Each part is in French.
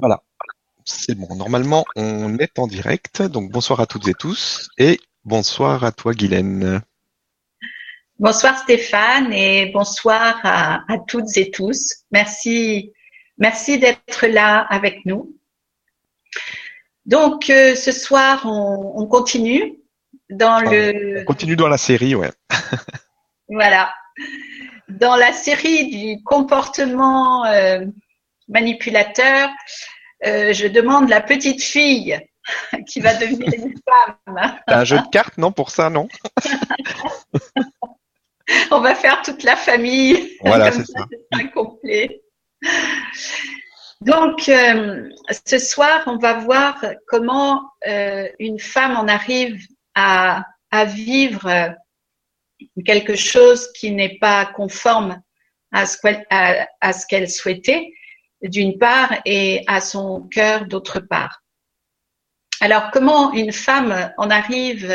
Voilà, c'est bon. Normalement, on est en direct. Donc, bonsoir à toutes et tous. Et bonsoir à toi, Guylaine. Bonsoir, Stéphane, et bonsoir à, toutes et tous. Merci, merci d'être là avec nous. Donc, euh, ce soir, on, continue dans le. On continue dans la série, ouais. voilà. Dans la série du comportement euh, manipulateur, euh, je demande la petite fille qui va devenir une femme. un jeu de cartes, non, pour ça, non On va faire toute la famille. Voilà, c'est ça. complet. Donc, euh, ce soir, on va voir comment euh, une femme en arrive à, à vivre quelque chose qui n'est pas conforme à ce qu'elle souhaitait d'une part et à son cœur d'autre part. Alors comment une femme en arrive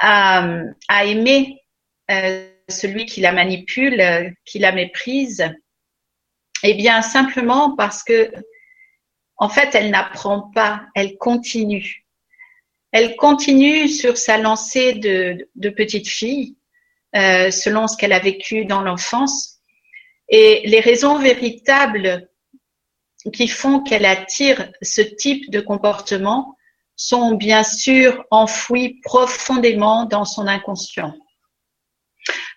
à, aimer euh, celui qui la manipule, qui la méprise? Eh bien simplement parce que en fait elle n'apprend pas, elle continue. Elle continue sur sa lancée de, de petite fille, euh, selon ce qu'elle a vécu dans l'enfance et les raisons véritables qui font qu'elle attire ce type de comportement sont bien sûr enfouies profondément dans son inconscient.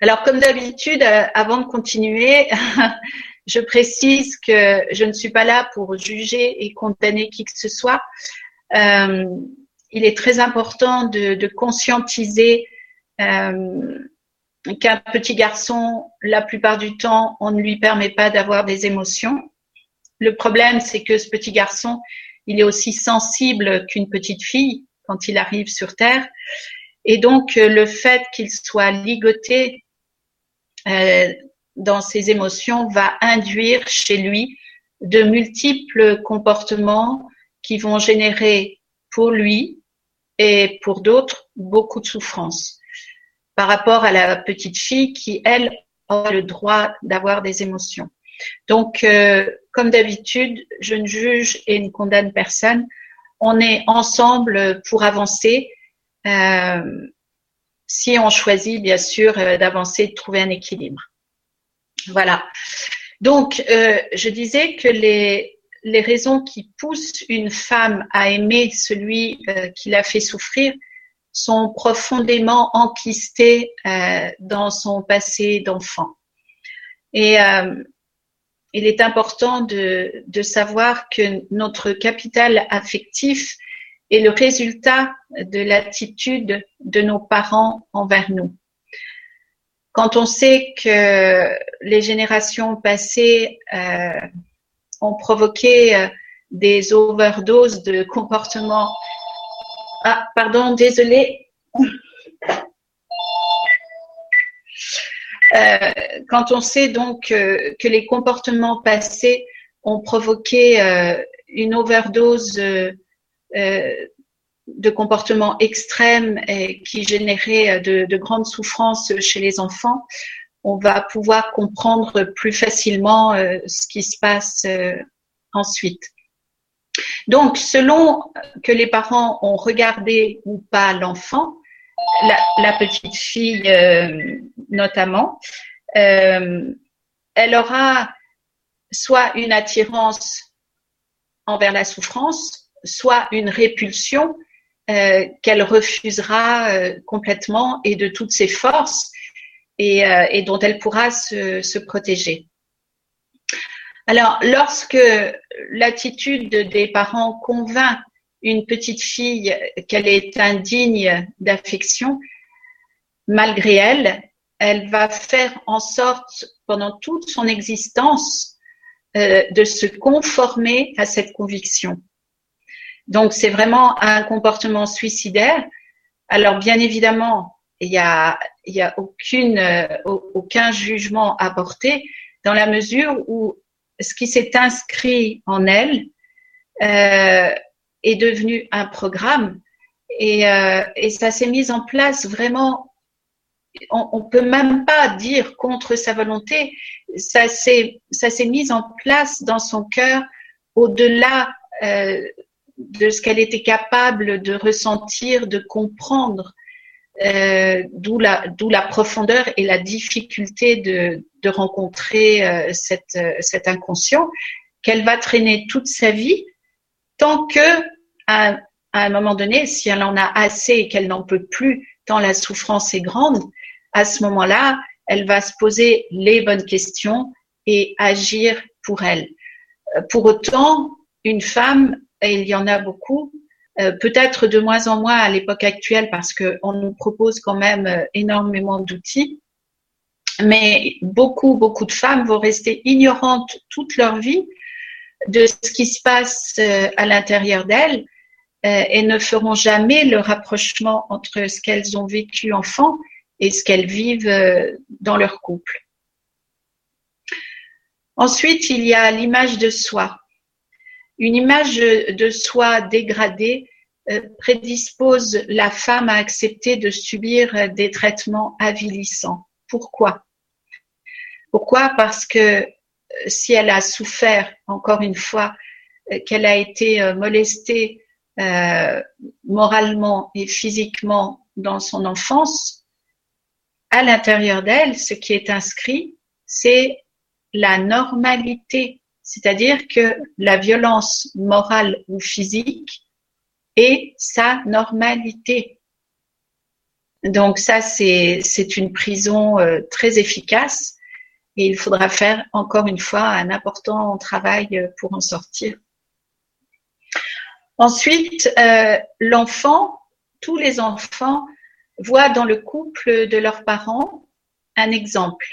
Alors, comme d'habitude, euh, avant de continuer, je précise que je ne suis pas là pour juger et condamner qui que ce soit. Euh, il est très important de, conscientiser euh, qu'un petit garçon, la plupart du temps, on ne lui permet pas d'avoir des émotions. Le problème, c'est que ce petit garçon, il est aussi sensible qu'une petite fille quand il arrive sur Terre. Et donc, euh, le fait qu'il soit ligoté euh, dans ses émotions va induire chez lui de multiples comportements qui vont générer pour lui et pour d'autres beaucoup de souffrance par rapport à la petite fille qui, elle, a le droit d'avoir des émotions. Donc, euh, comme d'habitude, je ne juge et ne condamne personne. On est ensemble pour avancer. Euh, si on choisit, bien sûr, euh, d'avancer, de trouver un équilibre. Voilà. Donc, je disais que les, les raisons qui poussent une femme à aimer celui qui l'a fait souffrir, sont profondément enquistées euh, dans son passé d'enfant. Et euh, il est important de, savoir que notre capital affectif est le résultat de l'attitude de nos parents envers nous. Quand on sait que les générations passées euh, ont provoqué des overdoses de comportements ah, pardon, désolé. Euh, quand on sait donc euh, que les comportements passés ont provoqué euh, une overdose de comportements extrêmes et qui généraient de, de, grandes souffrances chez les enfants, on va pouvoir comprendre plus facilement ce qui se passe ensuite. Donc, selon que les parents ont regardé ou pas l'enfant, la, petite fille euh, notamment, euh, elle aura soit une attirance envers la souffrance, soit une répulsion euh, qu'elle refusera complètement et de toutes ses forces et, dont elle pourra se protéger. Alors, lorsque l'attitude des parents convainc une petite fille qu'elle est indigne d'affection, malgré elle, elle va faire en sorte pendant toute son existence euh, de se conformer à cette conviction. Donc c'est vraiment un comportement suicidaire. Alors bien évidemment, il y a, euh, aucun jugement à porter dans la mesure où ce qui s'est inscrit en elle euh, est devenu un programme et, euh, et ça s'est mis en place vraiment. On, on peut même pas dire contre sa volonté. Ça s'est ça s'est mis en place dans son cœur au-delà de ce qu'elle était capable de ressentir, de comprendre, d'où la, la profondeur et la difficulté de, de rencontrer cette, cet inconscient qu'elle va traîner toute sa vie tant que à, un moment donné, si elle en a assez et qu'elle n'en peut plus, tant la souffrance est grande, à ce moment-là, elle va se poser les bonnes questions et agir pour elle. Euh, pour autant, une femme, et il y en a beaucoup, euh, peut-être de moins en moins à l'époque actuelle parce qu'on nous propose quand même euh, énormément d'outils, mais beaucoup, beaucoup de femmes vont rester ignorantes toute leur vie de ce qui se passe à l'intérieur d'elles et ne feront jamais le rapprochement entre ce qu'elles ont vécu enfant et ce qu'elles vivent euh, dans leur couple. Ensuite, il y a l'image de soi. Une image de soi dégradée euh, prédispose la femme à accepter de subir des traitements avilissants. Pourquoi? Pourquoi? Parce que euh, si elle a souffert, encore une fois, qu'elle a été molestée moralement et physiquement dans son enfance, à l'intérieur d'elle, ce qui est inscrit, c'est la normalité, c'est-à-dire que la violence morale ou physique est sa normalité. Donc ça, c'est une prison euh, très efficace et il faudra faire encore une fois un important travail pour en sortir. Ensuite, euh, l'enfant, tous les enfants voient dans le couple de leurs parents un exemple.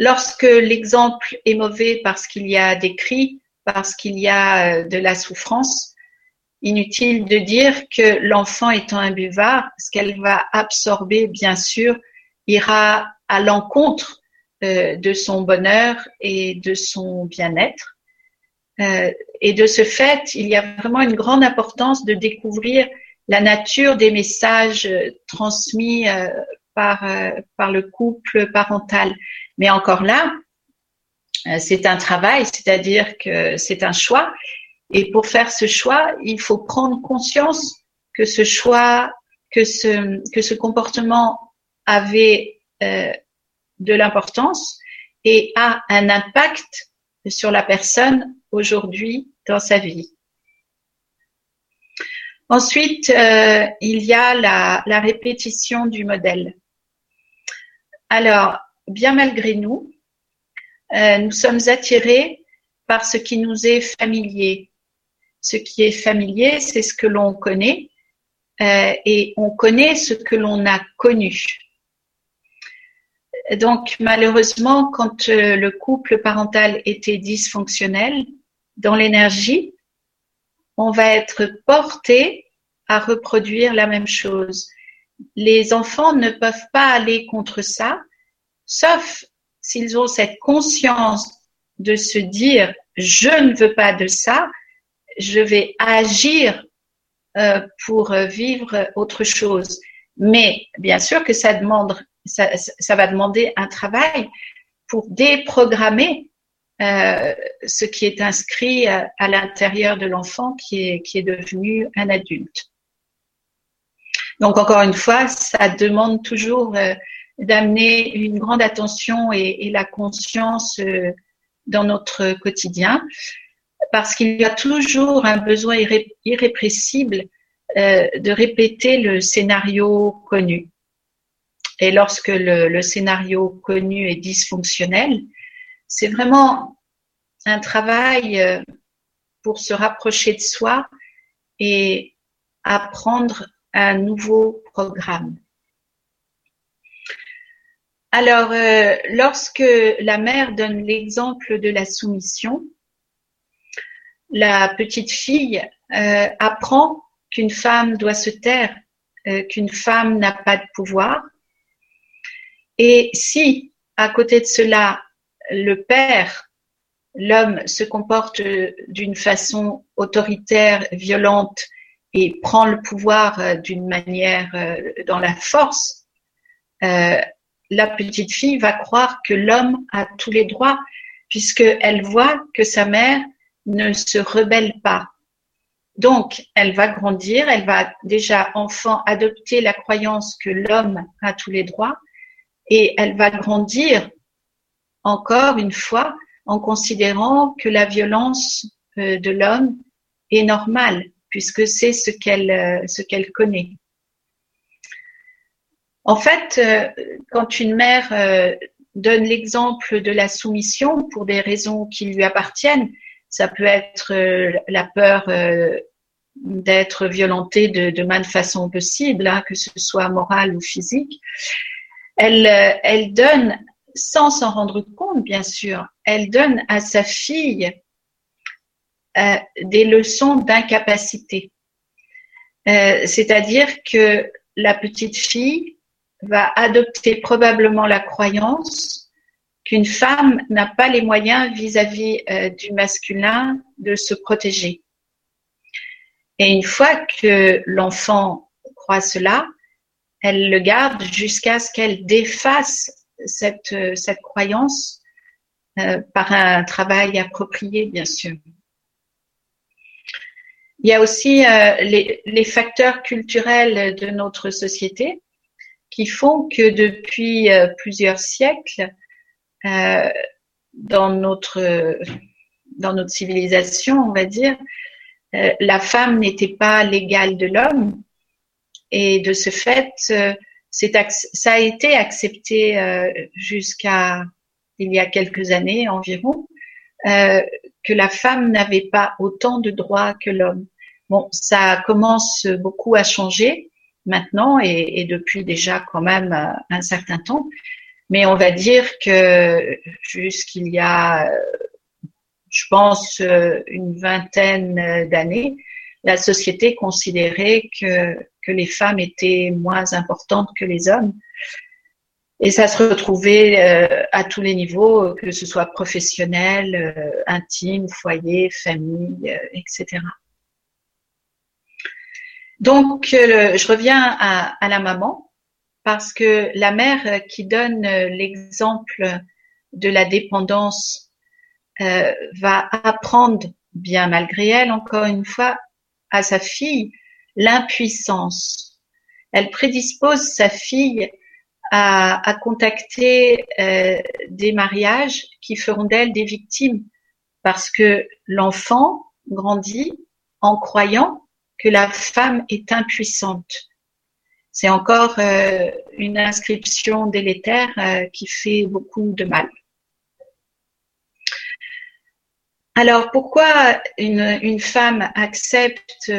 Lorsque l'exemple est mauvais parce qu'il y a des cris, parce qu'il y a euh, de la souffrance, inutile de dire que l'enfant étant un buvard, ce qu'elle va absorber, bien sûr, ira à l'encontre euh, de son bonheur et de son bien-être. Euh, et de ce fait, il y a vraiment une grande importance de découvrir la nature des messages transmis par le couple parental. Mais encore là, c'est un travail, c'est-à-dire que c'est un choix. Et pour faire ce choix, il faut prendre conscience que ce choix, que ce, que ce comportement avait de l'importance et a un impact sur la personne aujourd'hui dans sa vie. Ensuite, euh, il y a la, répétition du modèle. Alors, bien malgré nous, euh, nous sommes attirés par ce qui nous est familier. Ce qui est familier, c'est ce que l'on connaît euh, et on connaît ce que l'on a connu. Donc, malheureusement, quand le couple parental était dysfonctionnel dans l'énergie, on va être porté à reproduire la même chose. Les enfants ne peuvent pas aller contre ça, sauf s'ils ont cette conscience de se dire je ne veux pas de ça, je vais agir euh, pour vivre autre chose. Mais bien sûr que ça demande, ça, va demander un travail pour déprogrammer euh, ce qui est inscrit à, l'intérieur de l'enfant qui est, devenu un adulte. Donc encore une fois, ça demande toujours euh, d'amener une grande attention et, la conscience euh, dans notre quotidien, parce qu'il y a toujours un besoin irrépressible de répéter le scénario connu. Et lorsque le scénario connu est dysfonctionnel, c'est vraiment un travail euh, pour se rapprocher de soi et apprendre un nouveau programme. Alors, euh, lorsque la mère donne l'exemple de la soumission, la petite fille euh, apprend qu'une femme doit se taire, qu'une femme n'a pas de pouvoir. Et si, à côté de cela, le père, l'homme se comporte d'une façon autoritaire, violente et prend le pouvoir euh, d'une manière euh, dans la force, euh, la petite fille va croire que l'homme a tous les droits puisqu'elle voit que sa mère ne se rebelle pas. Donc, elle va grandir, elle va déjà enfant adopter la croyance que l'homme a tous les droits et elle va grandir encore une fois en considérant que la violence euh, de l'homme est normale puisque c'est ce qu'elle euh, ce qu'elle connaît. En fait, euh, quand une mère donne l'exemple de la soumission pour des raisons qui lui appartiennent, ça peut être la peur d'être violentée de, de de façon possible, hein, que ce soit morale ou physique. Elle, donne sans s'en rendre compte, bien sûr, elle donne à sa fille euh, des leçons d'incapacité. Euh, c'est-à-dire que la petite fille va adopter probablement la croyance qu'une femme n'a pas les moyens vis-à-vis euh, du masculin de se protéger. Et une fois que l'enfant croit cela, elle le garde jusqu'à ce qu'elle défasse cette, euh, cette croyance euh, par un travail approprié, bien sûr. Il y a aussi les, facteurs culturels de notre société qui font que depuis plusieurs siècles, dans notre dans notre civilisation, on va dire, la femme n'était pas l'égale de l'homme et de ce fait, ça a été accepté euh, jusqu'à il y a quelques années environ euh, que la femme n'avait pas autant de droits que l'homme. Bon, ça commence beaucoup à changer maintenant et, et depuis déjà quand même euh, un certain temps, mais on va dire que jusqu'il y a, je pense, une vingtaine d'années, la société considérait que que les femmes étaient moins importantes que les hommes. Et ça se retrouvait euh, à tous les niveaux, que ce soit professionnel, euh, intime, foyer, famille, euh, etc. Donc, je reviens à, la maman, parce que la mère qui donne l'exemple de la dépendance va apprendre, bien malgré elle, encore une fois, à sa fille l'impuissance. Elle prédispose sa fille à, contacter euh, des mariages qui feront d'elle des victimes parce que l'enfant grandit en croyant que la femme est impuissante. C'est encore euh, une inscription délétère euh, qui fait beaucoup de mal. Alors pourquoi une, femme accepte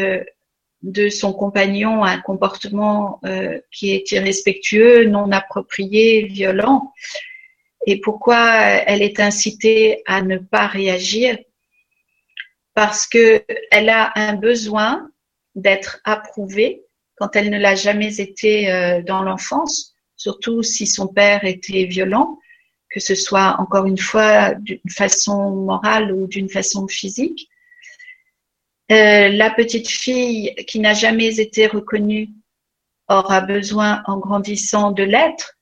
de son compagnon un comportement euh, qui est irrespectueux, non approprié, violent, et pourquoi elle est incitée à ne pas réagir? Parce que elle a un besoin d'être approuvée quand elle ne l'a jamais été euh, dans l'enfance, surtout si son père était violent, que ce soit encore une fois d'une façon morale ou d'une façon physique. Euh, la petite fille qui n'a jamais été reconnue aura besoin, en grandissant, de l'être.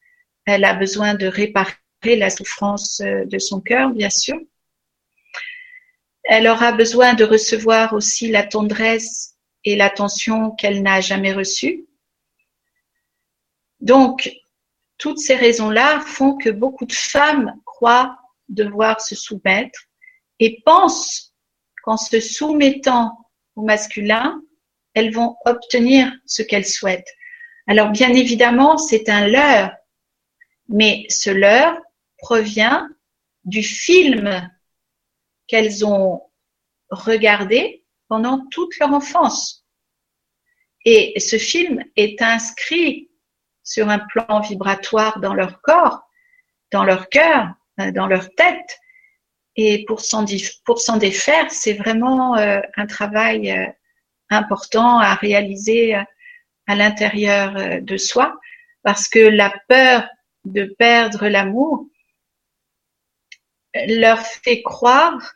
Elle a besoin de réparer la souffrance euh, de son cœur, bien sûr. Elle aura besoin de recevoir aussi la tendresse et l'attention qu'elle n'a jamais reçue. Donc, toutes ces raisons-là font que beaucoup de femmes croient devoir se soumettre et pensent qu'en se soumettant au masculin, elles vont obtenir ce qu'elles souhaitent. Alors bien évidemment, c'est un leurre, mais ce leurre provient du film qu'elles ont regardé pendant toute leur enfance. Et ce film est inscrit sur un plan vibratoire dans leur corps, dans leur cœur, dans leur tête. Et pour s'en défaire, c'est vraiment euh, un travail euh, important à réaliser euh, à l'intérieur de soi, parce que la peur de perdre l'amour leur fait croire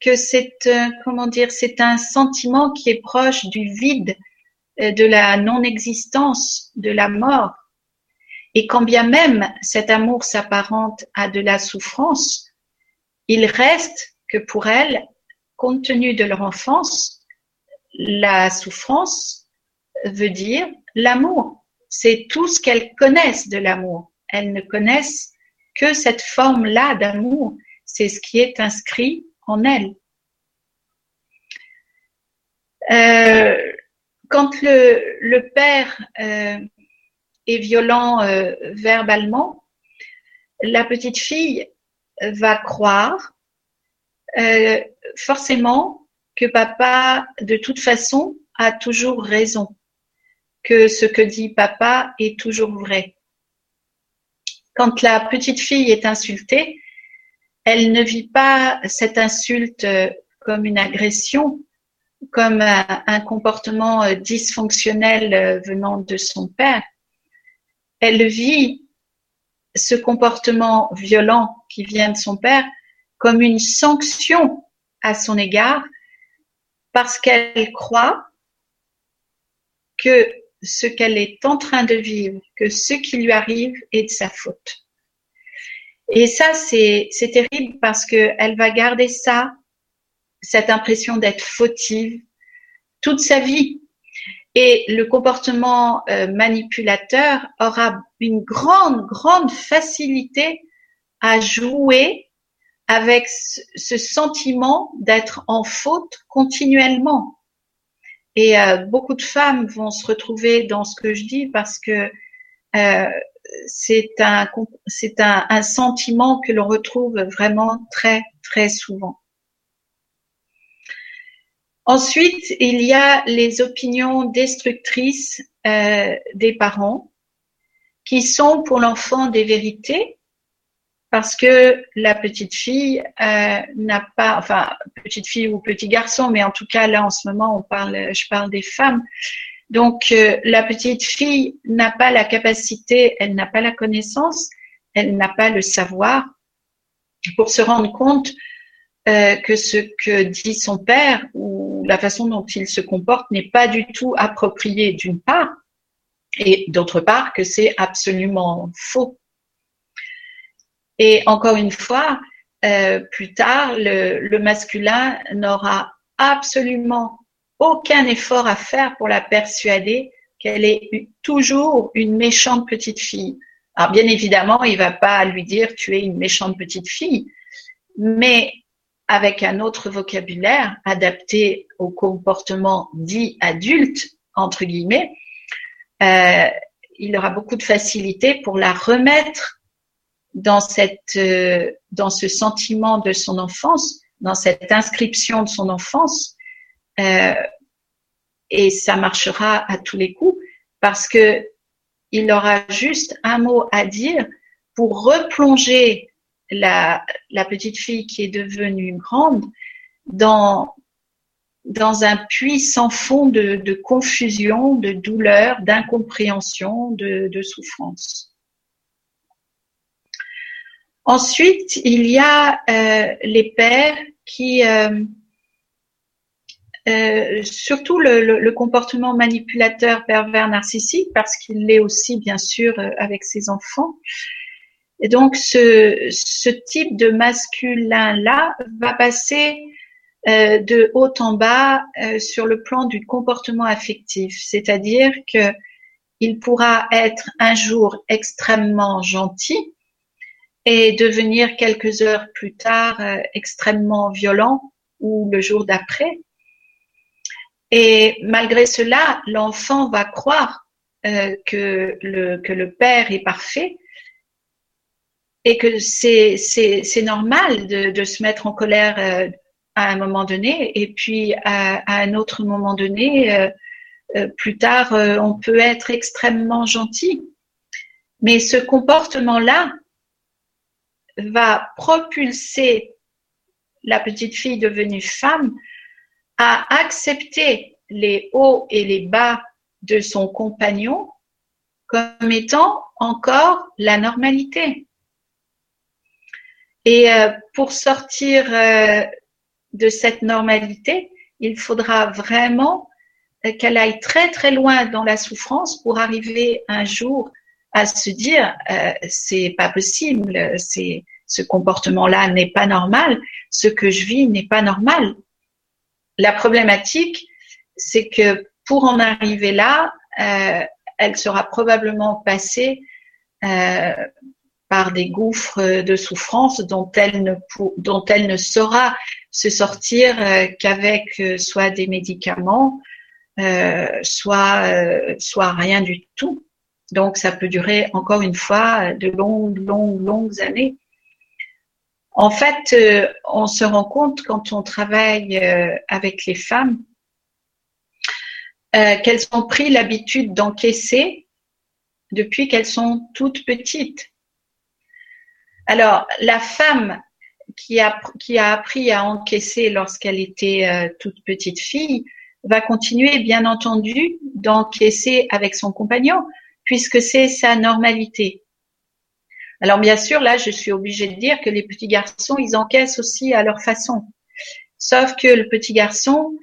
que c'est comment dire, c'est un sentiment qui est proche du vide, de la non-existence, de la mort. Et quand bien même cet amour s'apparente à de la souffrance, il reste que pour elles, compte tenu de leur enfance, la souffrance veut dire l'amour. C'est tout ce qu'elles connaissent de l'amour. Elles ne connaissent que cette forme-là d'amour. C'est ce qui est inscrit en elles. Euh, quand le, père euh, est violent euh, verbalement, la petite fille va croire forcément que papa, de toute façon, a toujours raison, que ce que dit papa est toujours vrai. Quand la petite fille est insultée, elle ne vit pas cette insulte comme une agression, comme un, comportement euh, dysfonctionnel euh, venant de son père. Elle vit ce comportement violent qui vient de son père comme une sanction à son égard parce qu'elle croit que ce qu'elle est en train de vivre, que ce qui lui arrive est de sa faute. Et ça, c'est terrible parce qu'elle va garder ça cette impression d'être fautive toute sa vie. Et le comportement euh, manipulateur aura une grande, grande facilité à jouer avec ce sentiment d'être en faute continuellement. Et euh, beaucoup de femmes vont se retrouver dans ce que je dis parce que euh, c'est un, sentiment que l'on retrouve vraiment très, très souvent. Ensuite, il y a les opinions destructrices euh, des parents qui sont pour l'enfant des vérités parce que la petite fille euh, n'a pas, enfin petite fille ou petit garçon, mais en tout cas là en ce moment on parle, je parle des femmes. Donc euh, la petite fille n'a pas la capacité, elle n'a pas la connaissance, elle n'a pas le savoir pour se rendre compte euh, que ce que dit son père ou la façon dont il se comporte n'est pas du tout approprié d'une part, et d'autre part que c'est absolument faux. Et encore une fois, euh, plus tard, le, le masculin n'aura absolument aucun effort à faire pour la persuader qu'elle est toujours une méchante petite fille. Alors bien évidemment, il va pas lui dire tu es une méchante petite fille, mais avec un autre vocabulaire adapté au comportement dit adulte, entre guillemets, euh, il aura beaucoup de facilité pour la remettre dans cette, euh, dans ce sentiment de son enfance, dans cette inscription de son enfance, euh, et ça marchera à tous les coups parce que il aura juste un mot à dire pour replonger la, petite fille qui est devenue grande dans, dans un puits sans fond de, confusion, de douleur, d'incompréhension, de, de, souffrance. Ensuite, il y a euh, les pères qui, euh, euh, surtout le, le, le, comportement manipulateur pervers narcissique, parce qu'il l'est aussi bien sûr euh, avec ses enfants, et donc, ce, ce type de masculin-là va passer euh, de haut en bas euh, sur le plan du comportement affectif, c'est-à-dire que il pourra être un jour extrêmement gentil et devenir quelques heures plus tard euh, extrêmement violent ou le jour d'après. Et malgré cela, l'enfant va croire euh, que, le, que le père est parfait et que c'est c'est normal de, de, se mettre en colère euh, à un moment donné. Et puis à, à un autre moment donné euh, euh, plus tard on peut être extrêmement gentil. Mais ce comportement là va propulser la petite fille devenue femme à accepter les hauts et les bas de son compagnon comme étant encore la normalité. Et euh, pour sortir euh, de cette normalité, il faudra vraiment euh, qu'elle aille très très loin dans la souffrance pour arriver un jour à se dire c'est pas possible, c'est ce comportement-là n'est pas normal, ce que je vis n'est pas normal. La problématique, c'est que pour en arriver là, euh, elle sera probablement passée euh, par des gouffres de souffrance dont elle ne, saura se sortir euh, qu'avec soit des médicaments, soit rien du tout. Donc ça peut durer encore une fois de longues, longues, longues années. En fait, on se rend compte quand on travaille avec les femmes qu'elles ont pris l'habitude d'encaisser depuis qu'elles sont toutes petites. Alors, la femme qui a, qui a appris à encaisser lorsqu'elle était euh, toute petite fille va continuer, bien entendu, d'encaisser avec son compagnon, puisque c'est sa normalité. Alors, bien sûr, là, je suis obligée de dire que les petits garçons, ils encaissent aussi à leur façon. Sauf que le petit garçon,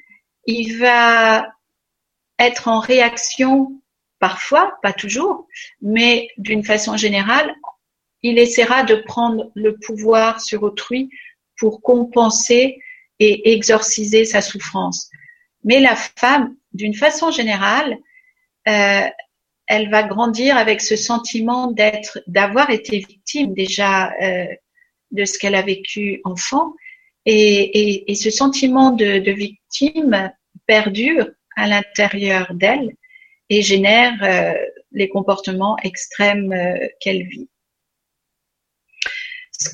il va être en réaction parfois, pas toujours, mais d'une façon générale, il essaiera de prendre le pouvoir sur autrui pour compenser et exorciser sa souffrance. Mais la femme, d'une façon générale, euh, elle va grandir avec ce sentiment d'être, d'avoir été victime déjà euh, de ce qu'elle a vécu enfant, et, ce sentiment de, victime perdure à l'intérieur d'elle et génère euh, les comportements extrêmes qu'elle vit.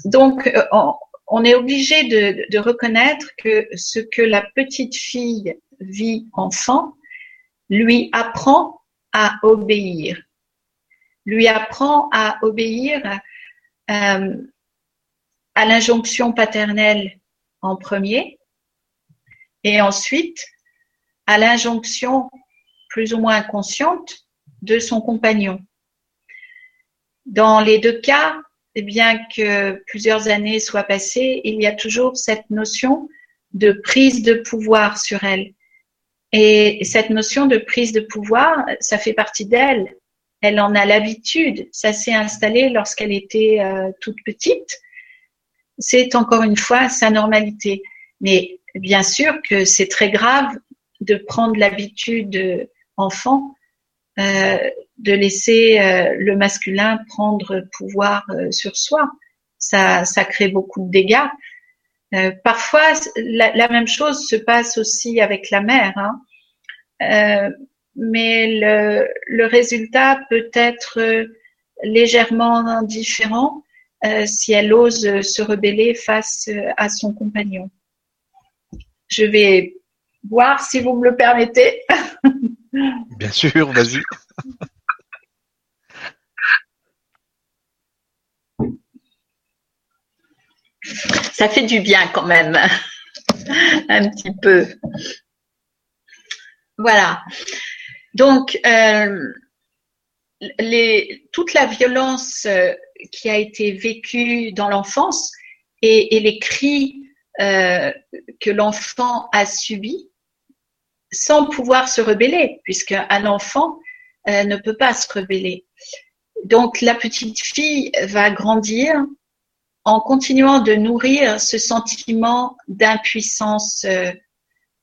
Donc, euh, on, est obligé de, reconnaître que ce que la petite fille vit enfant lui apprend à obéir, lui apprend à obéir euh, à l'injonction paternelle en premier et ensuite à l'injonction plus ou moins inconsciente de son compagnon. Dans les deux cas, et bien que plusieurs années soient passées, il y a toujours cette notion de prise de pouvoir sur elle. Et cette notion de prise de pouvoir, ça fait partie d'elle. Elle en a l'habitude. Ça s'est installé lorsqu'elle était euh, toute petite. C'est encore une fois sa normalité. Mais bien sûr que c'est très grave de prendre l'habitude enfant euh, de laisser euh, le masculin prendre pouvoir euh, sur soi. Ça, ça crée beaucoup de dégâts. Parfois, la, même chose se passe aussi avec la mère, hein. mais le, le, résultat peut être légèrement différent si elle ose se rebeller face à son compagnon. Je vais voir si vous me le permettez. Bien sûr, vas-y. Ça fait du bien quand même, un petit peu. Voilà. Donc, euh, toute la violence euh, qui a été vécue dans l'enfance et, les cris euh, que l'enfant a subis sans pouvoir se rebeller, puisqu'un enfant ne peut pas se rebeller. Donc la petite fille va grandir en continuant de nourrir ce sentiment d'impuissance euh,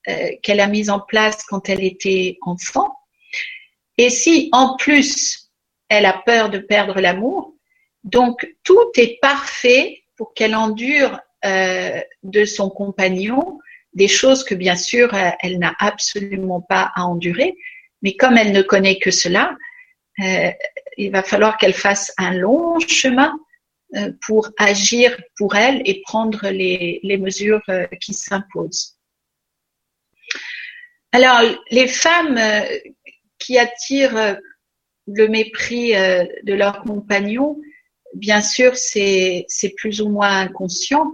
euh, qu'elle a mis en place quand elle était enfant. Et si en plus elle a peur de perdre l'amour, donc tout est parfait pour qu'elle endure euh, de son compagnon des choses que bien sûr elle n'a absolument pas à endurer, mais comme elle ne connaît que cela, il va falloir qu'elle fasse un long chemin euh, pour agir pour elle et prendre les, mesures euh, qui s'imposent. Alors, les femmes euh, qui attirent le mépris de leurs compagnons, bien sûr, c'est plus ou moins inconscient.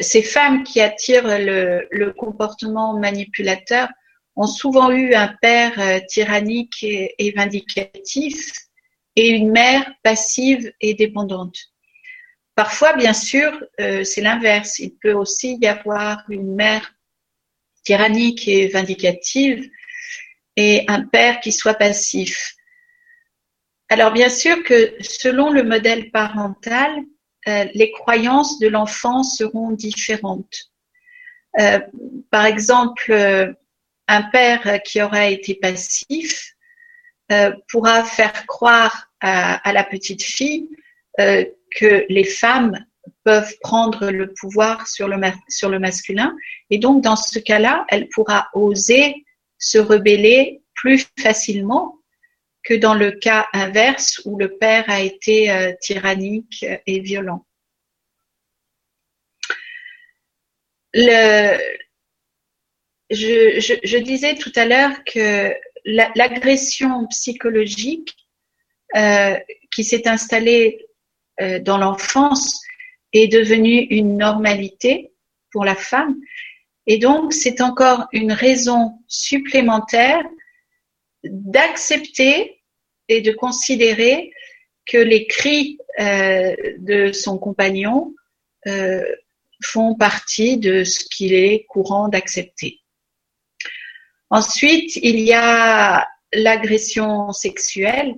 Ces femmes qui attirent le, comportement manipulateur ont souvent eu un père tyrannique et vindicatif et une mère passive et dépendante. Parfois, bien sûr, euh, c'est l'inverse. Il peut aussi y avoir une mère tyrannique et vindicative et un père qui soit passif. Alors bien sûr que selon le modèle parental, euh, les croyances de l'enfant seront différentes. Euh, par exemple, un père qui aura été passif pourra faire croire à, la petite fille que les femmes peuvent prendre le pouvoir sur le, sur le masculin. Et donc, dans ce cas-là, elle pourra oser se rebeller plus facilement que dans le cas inverse où le père a été euh, tyrannique et violent. Le, je, disais tout à l'heure que l'agression psychologique euh, qui s'est installée euh, dans l'enfance est devenue une normalité pour la femme. Et donc, c'est encore une raison supplémentaire d'accepter et de considérer que les cris euh, de son compagnon euh, font partie de ce qu'il est courant d'accepter. Ensuite, il y a l'agression sexuelle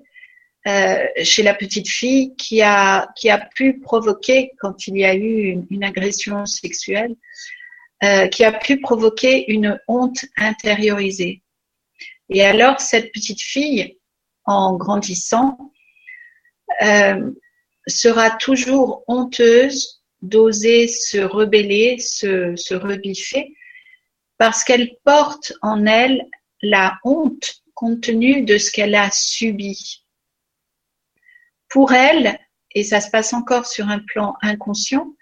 euh, chez la petite fille qui a qui a pu provoquer quand il y a eu une, agression sexuelle euh, qui a pu provoquer une honte intériorisée. Et alors, cette petite fille, en grandissant, euh, sera toujours honteuse d'oser se rebeller, se, se rebiffer, parce qu'elle porte en elle la honte compte tenu de ce qu'elle a subi. Pour elle, et ça se passe encore sur un plan inconscient,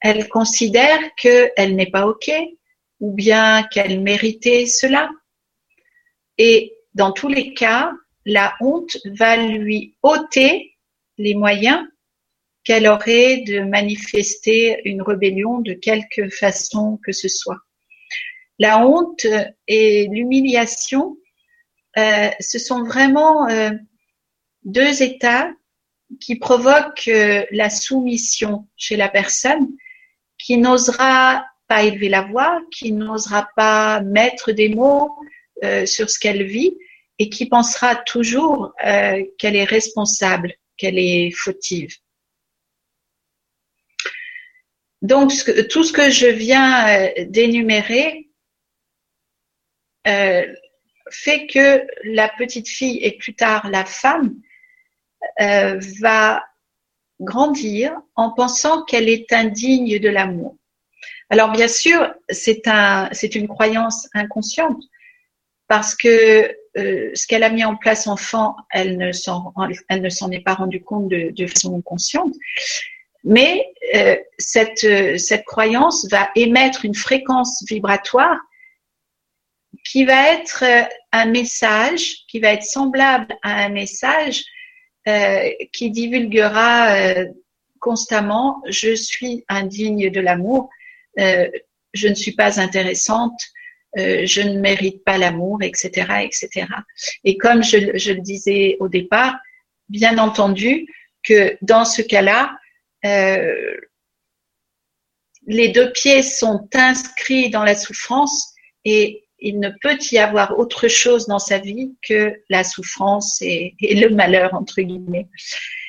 elle considère qu'elle n'est pas OK ou bien qu'elle méritait cela. Et dans tous les cas, la honte va lui ôter les moyens qu'elle aurait de manifester une rébellion de quelque façon que ce soit. La honte et l'humiliation, euh, ce sont vraiment euh, deux états qui provoquent euh, la soumission chez la personne qui n'osera pas élever la voix, qui n'osera pas mettre des mots euh, sur ce qu'elle vit et qui pensera toujours euh, qu'elle est responsable, qu'elle est fautive. Donc, tout ce que je viens d'énumérer fait que la petite fille et plus tard la femme va grandir en pensant qu'elle est indigne de l'amour. Alors bien sûr, c'est un, une croyance inconsciente parce que euh, ce qu'elle a mis en place enfant, elle ne s'en, elle ne s'en est pas rendue compte de, façon consciente. Mais euh, cette croyance va émettre une fréquence vibratoire qui va être un message, qui va être semblable à un message euh, qui divulguera euh, constamment je suis indigne de l'amour, euh, je ne suis pas intéressante, je ne mérite pas l'amour, etc., etc. Et comme je, je, le disais au départ, bien entendu que dans ce cas-là, les deux pieds sont inscrits dans la souffrance et il ne peut y avoir autre chose dans sa vie que la souffrance et, le malheur, entre guillemets.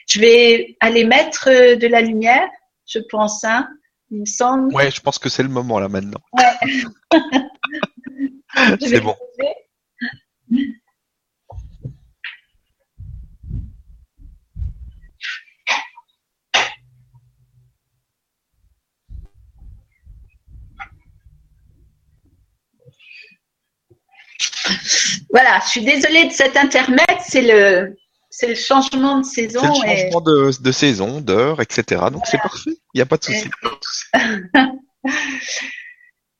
Je vais aller mettre euh, de la lumière, je pense, hein, il me semble. Ouais, je pense que c'est le moment là maintenant. c'est bon. Voilà, je suis désolée de cet intermède, c'est le, c'est le changement de saison. C'est le changement de, saison, d'heure, etc. Donc c'est parfait, il n'y a pas de souci.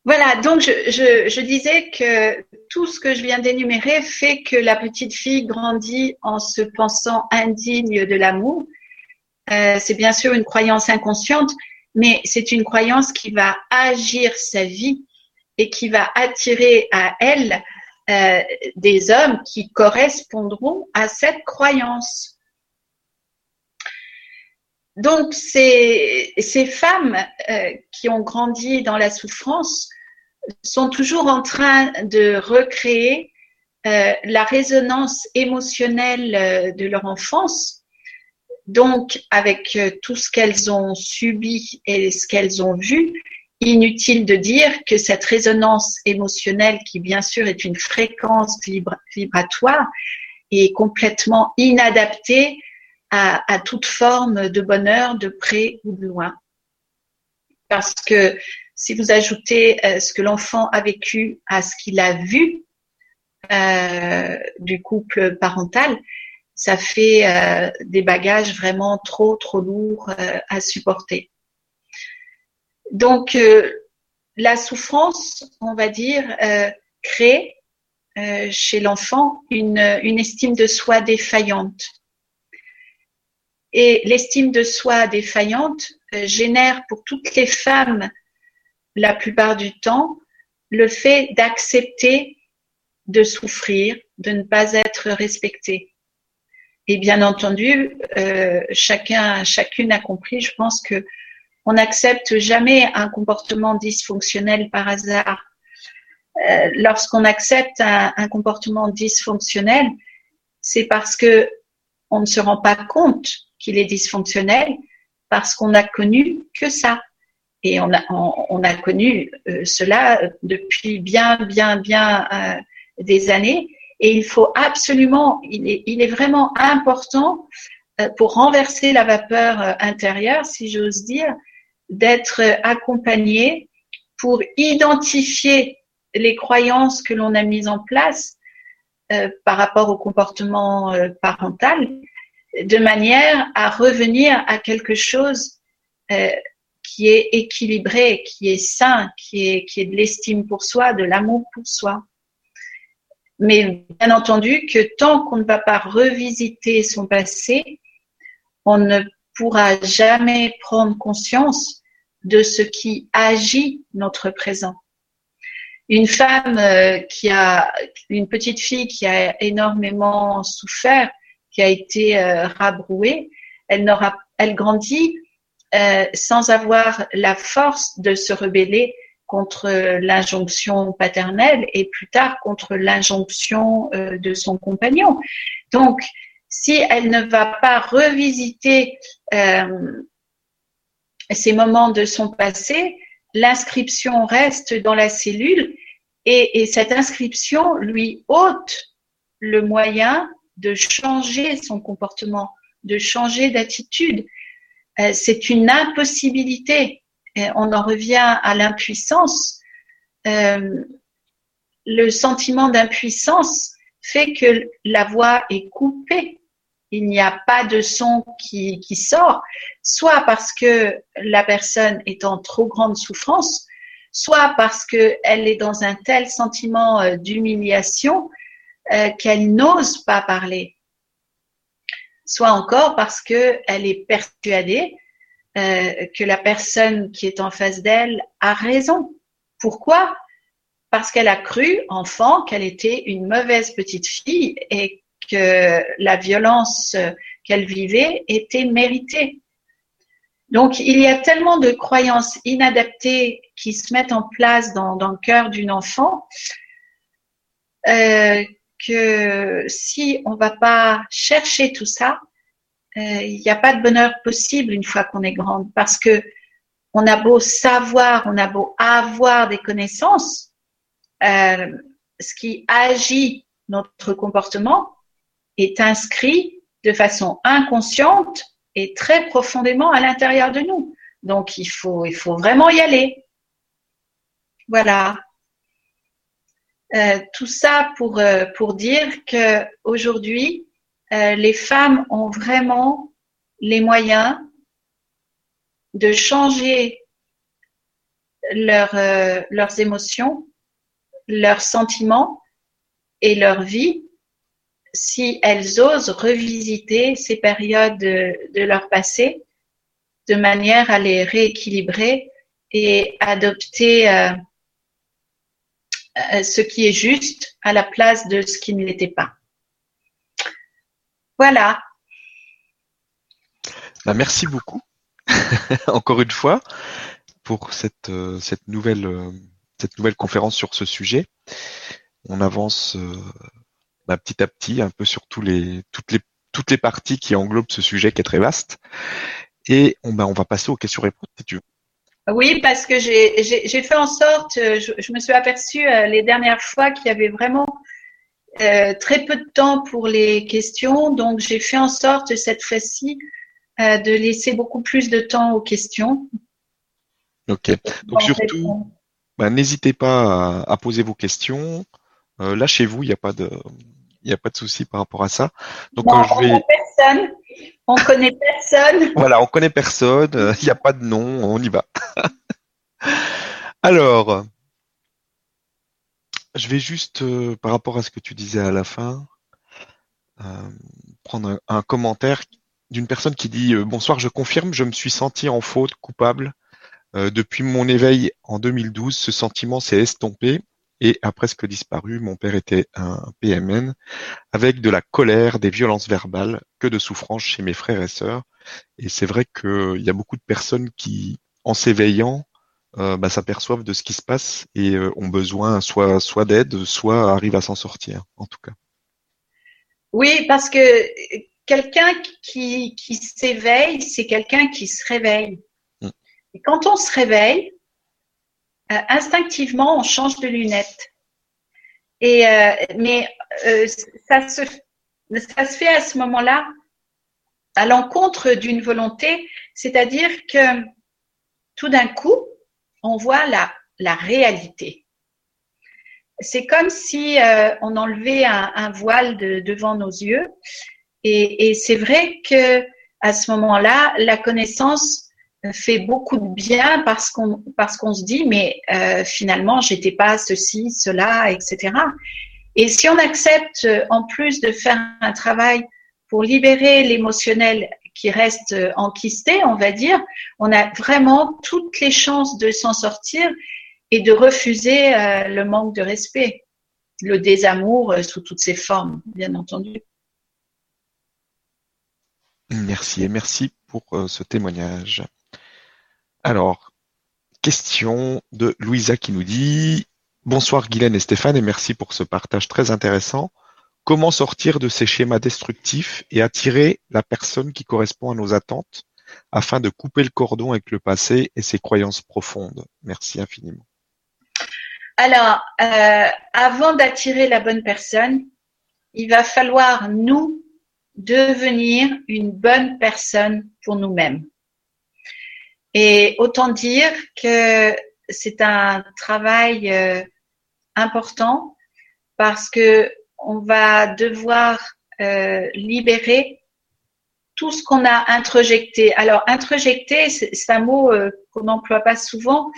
voilà, donc je, je, disais que tout ce que je viens d'énumérer fait que la petite fille grandit en se pensant indigne de l'amour. Euh, c'est bien sûr une croyance inconsciente, mais c'est une croyance qui va agir sa vie et qui va attirer à elle euh, des hommes qui correspondront à cette croyance. Donc ces, femmes euh, qui ont grandi dans la souffrance sont toujours en train de recréer euh, la résonance émotionnelle de leur enfance donc, avec tout ce qu'elles ont subi et ce qu'elles ont vu, inutile de dire que cette résonance émotionnelle, qui bien sûr est une fréquence vibratoire, est complètement inadaptée à, toute forme de bonheur de près ou de loin. Parce que si vous ajoutez euh, ce que l'enfant a vécu à ce qu'il a vu euh, du couple parental, ça fait euh, des bagages vraiment trop, trop lourds à supporter. Donc, euh, la souffrance, on va dire, crée chez l'enfant une, une estime de soi défaillante. Et l'estime de soi défaillante génère pour toutes les femmes la plupart du temps, le fait d'accepter de souffrir, de ne pas être respecté. Et bien entendu, euh, chacun, chacune a compris, je pense que on n'accepte jamais un comportement dysfonctionnel par hasard. Euh, Lorsqu'on accepte un, comportement dysfonctionnel, c'est parce que on ne se rend pas compte qu'il est dysfonctionnel, parce qu'on n'a connu que ça. Et on a, on, a connu euh, cela depuis bien, bien, bien euh, des années. Et il faut absolument, il est, vraiment important pour renverser la vapeur intérieure, si j'ose dire, d'être accompagné pour identifier les croyances que l'on a mises en place euh, par rapport au comportement euh, parental, de manière à revenir à quelque chose euh, qui est équilibré, qui est sain, qui est, de l'estime pour soi, de l'amour pour soi. Mais bien entendu que tant qu'on ne va pas revisiter son passé, on ne pourra jamais prendre conscience de ce qui agit notre présent. Une femme euh, qui a, une petite fille qui a énormément souffert, qui a été euh, rabrouée, elle n'aura, elle grandit euh, sans avoir la force de se rebeller contre l'injonction paternelle et plus tard contre l'injonction de son compagnon. Donc, si elle ne va pas revisiter euh, ces moments de son passé, l'inscription reste dans la cellule et, et cette inscription lui ôte le moyen de changer son comportement, de changer d'attitude. Euh, c'est une impossibilité. on en revient à l'impuissance. Euh, le sentiment d'impuissance fait que la voix est coupée. Il n'y a pas de son qui, sort, soit parce que la personne est en trop grande souffrance, soit parce qu'elle est dans un tel sentiment euh, d'humiliation qu'elle n'ose pas parler soit encore parce qu'elle est persuadée euh, que la personne qui est en face d'elle a raison. Pourquoi? Parce qu'elle a cru, enfant, qu'elle était une mauvaise petite fille et que la violence qu'elle vivait était méritée. Donc, il y a tellement de croyances inadaptées qui se mettent en place dans, le cœur d'une enfant euh, que si on va pas chercher tout ça, euh, il n'y a pas de bonheur possible une fois qu'on est grande parce que on a beau savoir, on a beau avoir des connaissances, euh, ce qui agit notre comportement est inscrit de façon inconsciente et très profondément à l'intérieur de nous. Donc il faut, il faut vraiment y aller. Voilà. Euh, tout ça pour, euh, pour dire que aujourd'hui, euh, les femmes ont vraiment les moyens de changer leur, leurs émotions, leurs sentiments et leur vie si elles osent revisiter ces périodes de, leur passé de manière à les rééquilibrer et adopter euh, ce qui est juste à la place de ce qui ne l'était pas. Voilà. Bah, merci beaucoup, encore une fois, pour euh, euh, cette nouvelle conférence sur ce sujet. On avance bah, petit à petit un peu sur tous les, toutes les toutes les parties qui englobent ce sujet qui est très vaste. Et on, on va passer aux questions-réponses si tu veux. Oui, parce que j'ai fait en sorte, je, je me suis aperçue les dernières fois qu'il y avait vraiment euh, très peu de temps pour les questions, donc j'ai fait en sorte cette fois-ci euh, de laisser beaucoup plus de temps aux questions. Ok. Donc surtout, bah, n'hésitez pas à, poser vos questions. Euh, là chez vous, il n'y a pas de, il a pas de souci par rapport à ça. Donc je vais. On personne. On connaît personne. voilà, on connaît personne. Il n'y a pas de nom. On y va. Alors, je vais juste, euh, par rapport à ce que tu disais à la fin, euh, prendre un, commentaire d'une personne qui dit euh, Bonsoir, je confirme, je me suis senti en faute, coupable. depuis mon éveil en 2012, ce sentiment s'est estompé et a presque disparu. Mon père était un PMN avec de la colère, des violences verbales, que de souffrance chez mes frères et sœurs. Et c'est vrai qu'il y a beaucoup de personnes qui, en s'éveillant, euh, bah, s'aperçoivent de ce qui se passe et euh, ont besoin soit, soit d'aide, soit arrivent à s'en sortir, en tout cas. Oui, parce que quelqu'un qui, qui s'éveille, c'est quelqu'un qui se réveille. Mm. Et quand on se réveille, instinctivement, on change de lunettes. Et, mais ça, se, ça se fait à ce moment-là à l'encontre d'une volonté, c'est-à-dire que tout d'un coup, on voit la, la réalité. C'est comme si euh, on enlevait un, voile de, devant nos yeux. Et, c'est vrai que à ce moment-là, la connaissance fait beaucoup de bien parce qu'on parce qu'on se dit mais euh, finalement j'étais pas ceci, cela, etc. Et si on accepte en plus de faire un travail pour libérer l'émotionnel qui reste euh, enquisté, on va dire, on a vraiment toutes les chances de s'en sortir et de refuser euh, le manque de respect, le désamour euh, sous toutes ses formes, bien entendu. Merci et merci pour ce témoignage. Alors, question de Louisa qui nous dit Bonsoir Guylaine et Stéphane et merci pour ce partage très intéressant. Comment sortir de ces schémas destructifs et attirer la personne qui correspond à nos attentes afin de couper le cordon avec le passé et ses croyances profondes? Merci infiniment. Alors, euh, avant d'attirer la bonne personne, il va falloir nous devenir une bonne personne pour nous-mêmes. Et autant dire que c'est un travail euh, important parce que on va devoir euh, libérer tout ce qu'on a introjecté. Alors, introjecter, c'est un mot euh, qu'on n'emploie pas souvent.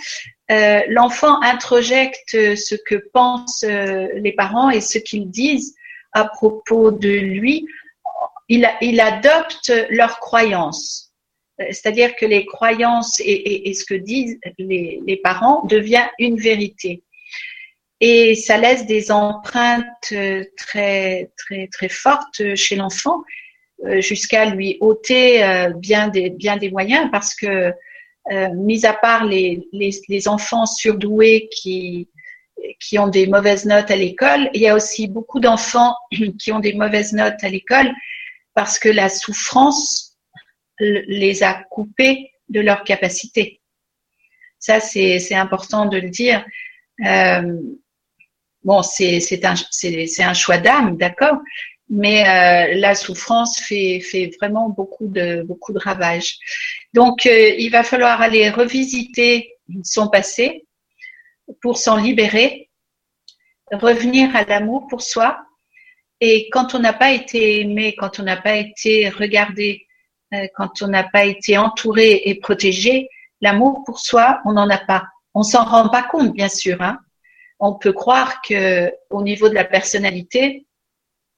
Euh, l'enfant introjecte ce que pensent les parents et ce qu'ils disent à propos de lui. Il, il adopte leurs croyances. C'est-à-dire que les croyances et, ce que disent les, parents devient une vérité. Et ça laisse des empreintes euh, très très très fortes chez l'enfant euh, jusqu'à lui ôter euh, bien des moyens parce que mis à part les enfants surdoués qui qui ont des mauvaises notes à l'école, il y a aussi beaucoup d'enfants qui ont des mauvaises notes à l'école parce que la souffrance les a coupés de leur capacité. Ça, c'est important de le dire. Euh, Bon, c'est un, un choix d'âme, d'accord, mais euh, la souffrance fait, fait vraiment beaucoup de, beaucoup de ravages. Donc, euh, il va falloir aller revisiter son passé pour s'en libérer, revenir à l'amour pour soi. Et quand on n'a pas été aimé, quand on n'a pas été regardé, quand on n'a pas été entouré et protégé, l'amour pour soi, on n'en a pas. On s'en rend pas compte, bien sûr. Hein on peut croire que au niveau de la personnalité,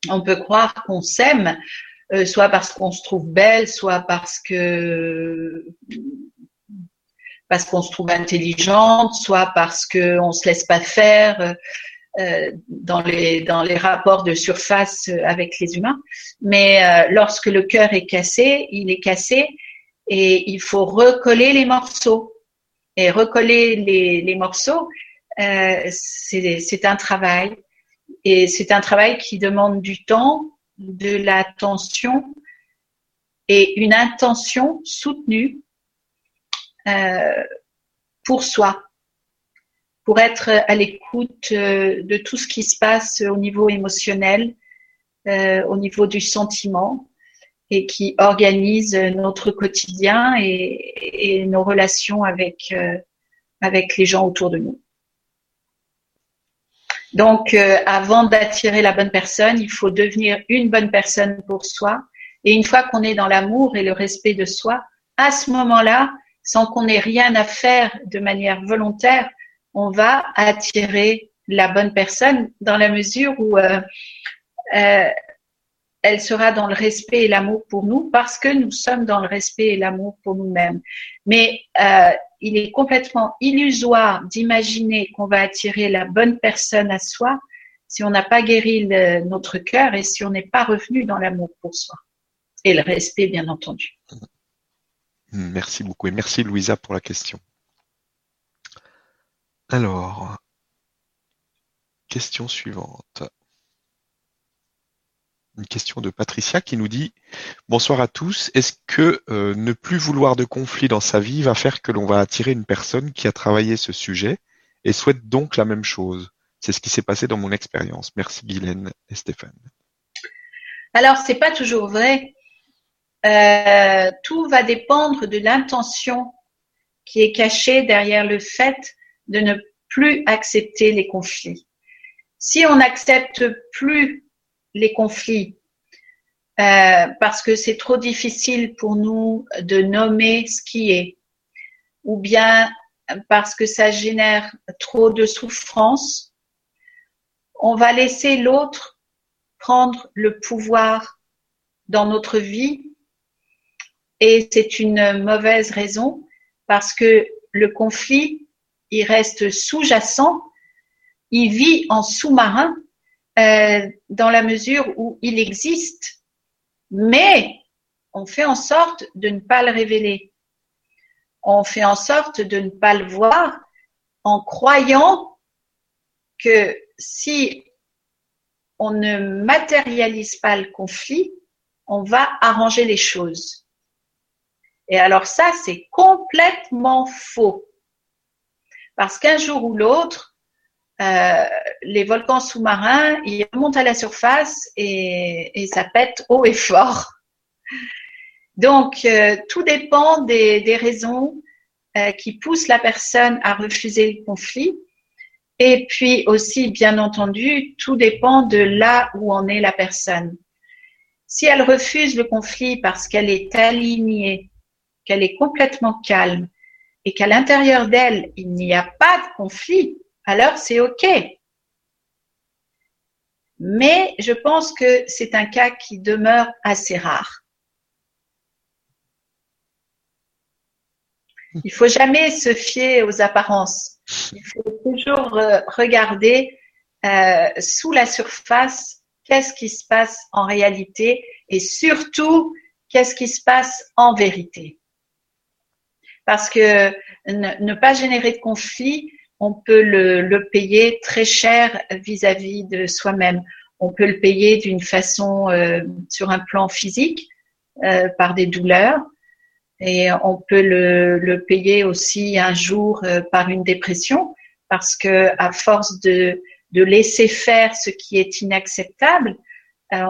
on peut croire qu'on s'aime, euh, soit parce qu'on se trouve belle, soit parce que parce qu'on se trouve intelligente, soit parce qu'on se laisse pas faire euh, dans les dans les rapports de surface avec les humains. Mais euh, lorsque le cœur est cassé, il est cassé et il faut recoller les morceaux. Et recoller les, les morceaux, euh, c'est un travail et c'est un travail qui demande du temps, de l'attention et une intention soutenue euh, pour soi, pour être à l'écoute euh, de tout ce qui se passe au niveau émotionnel, euh, au niveau du sentiment, et qui organise notre quotidien et, nos relations avec, avec les gens autour de nous. Donc, avant d'attirer la bonne personne, il faut devenir une bonne personne pour soi. Et une fois qu'on est dans l'amour et le respect de soi, à ce moment-là, sans qu'on ait rien à faire de manière volontaire, on va attirer la bonne personne dans la mesure où euh, euh, elle sera dans le respect et l'amour pour nous parce que nous sommes dans le respect et l'amour pour nous-mêmes. Mais euh, il est complètement illusoire d'imaginer qu'on va attirer la bonne personne à soi si on n'a pas guéri notre cœur et si on n'est pas revenu dans l'amour pour soi et le respect, bien entendu. Merci beaucoup et merci Louisa pour la question. Alors, question suivante. Une question de Patricia qui nous dit Bonsoir à tous. Est-ce que euh, ne plus vouloir de conflit dans sa vie va faire que l'on va attirer une personne qui a travaillé ce sujet et souhaite donc la même chose? C'est ce qui s'est passé dans mon expérience. Merci Guylaine et Stéphane. Alors, c'est pas toujours vrai. Euh, tout va dépendre de l'intention qui est cachée derrière le fait de ne plus accepter les conflits. Si on n'accepte plus les conflits euh, parce que c'est trop difficile pour nous de nommer ce qui est, ou bien parce que ça génère trop de souffrance, on va laisser l'autre prendre le pouvoir dans notre vie et c'est une mauvaise raison parce que le conflit, il reste sous-jacent, il vit en sous-marin euh, dans la mesure où il existe, mais on fait en sorte de ne pas le révéler. On fait en sorte de ne pas le voir en croyant que si on ne matérialise pas le conflit, on va arranger les choses. Et alors ça, c'est complètement faux. Parce qu'un jour ou l'autre, euh, les volcans sous-marins, ils remontent à la surface et, ça pète haut et fort. Donc, euh, tout dépend des, raisons euh, qui poussent la personne à refuser le conflit. Et puis aussi, bien entendu, tout dépend de là où en est la personne. Si elle refuse le conflit parce qu'elle est alignée qu'elle est complètement calme et qu'à l'intérieur d'elle, il n'y a pas de conflit, alors c'est OK. Mais je pense que c'est un cas qui demeure assez rare. Il faut jamais se fier aux apparences. Il faut toujours euh, regarder euh, sous la surface qu'est-ce qui se passe en réalité et surtout qu'est-ce qui se passe en vérité parce que ne, pas générer de conflit, on peut le, payer très cher vis-à-vis de soi-même. On peut le payer d'une façon euh, sur un plan physique, euh, par des douleurs, et on peut le, payer aussi un jour euh, par une dépression, parce que à force de, de laisser faire ce qui est inacceptable,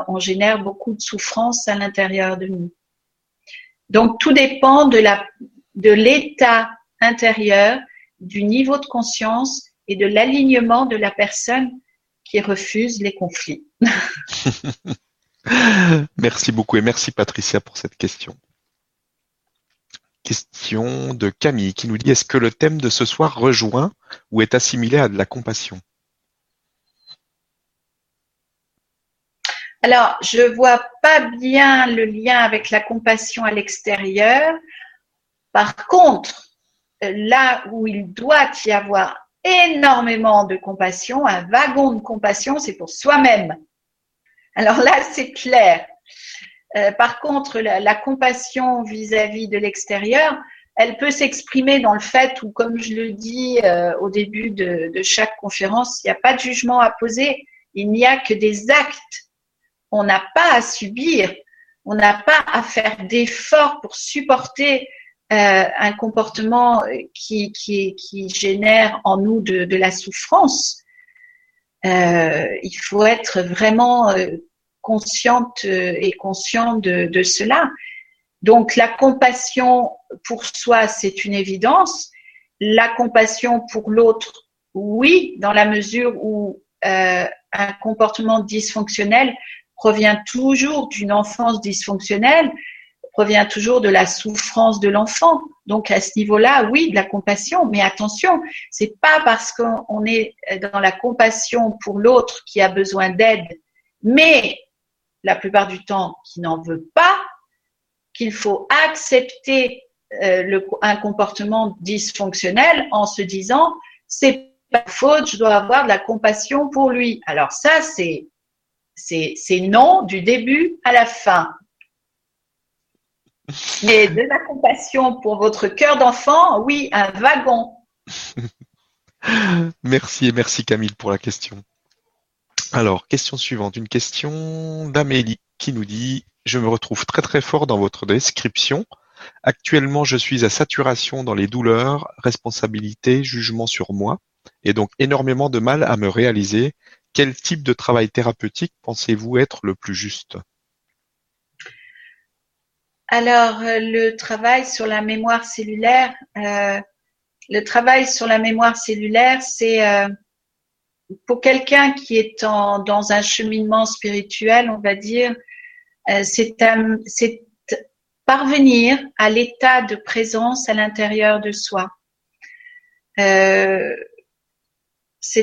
on génère beaucoup de souffrance à l'intérieur de nous. Donc tout dépend de la, de l'état intérieur, du niveau de conscience et de l'alignement de la personne qui refuse les conflits. merci beaucoup et merci Patricia pour cette question. Question de Camille qui nous dit est-ce que le thème de ce soir rejoint ou est assimilé à de la compassion? Alors, je vois pas bien le lien avec la compassion à l'extérieur. Par contre, là où il doit y avoir énormément de compassion, un wagon de compassion, c'est pour soi-même. Alors là, c'est clair. Euh, par contre, la, compassion vis-à-vis de l'extérieur, elle peut s'exprimer dans le fait où, comme je le dis euh, au début de, de chaque conférence, il n'y a pas de jugement à poser, il n'y a que des actes on n'a pas à subir, on n'a pas à faire d'efforts pour supporter euh, un comportement qui, qui, génère en nous de, la souffrance. Euh, il faut être vraiment euh, consciente et conscient de, de, cela. Donc la compassion pour soi, c'est une évidence. La compassion pour l'autre, oui, dans la mesure où euh, un comportement dysfonctionnel provient toujours d'une enfance dysfonctionnelle, provient toujours de la souffrance de l'enfant. Donc à ce niveau-là, oui, de la compassion, mais attention, c'est pas parce qu'on est dans la compassion pour l'autre qui a besoin d'aide, mais la plupart du temps qui n'en veut pas, qu'il faut accepter euh, un comportement dysfonctionnel en se disant c'est pas faute, je dois avoir de la compassion pour lui. Alors ça, c'est c'est non du début à la fin. Mais de la compassion pour votre cœur d'enfant, oui, un wagon. merci et merci Camille pour la question. Alors, question suivante, une question d'Amélie qui nous dit Je me retrouve très très fort dans votre description. Actuellement, je suis à saturation dans les douleurs, responsabilité, jugement sur moi, et donc énormément de mal à me réaliser quel type de travail thérapeutique pensez-vous être le plus juste? Alors, euh, le travail sur la mémoire cellulaire, euh, le travail sur la mémoire cellulaire, c'est euh, pour quelqu'un qui est en, dans un cheminement spirituel, on va dire, c'est parvenir à l'état de présence à l'intérieur de soi. c'est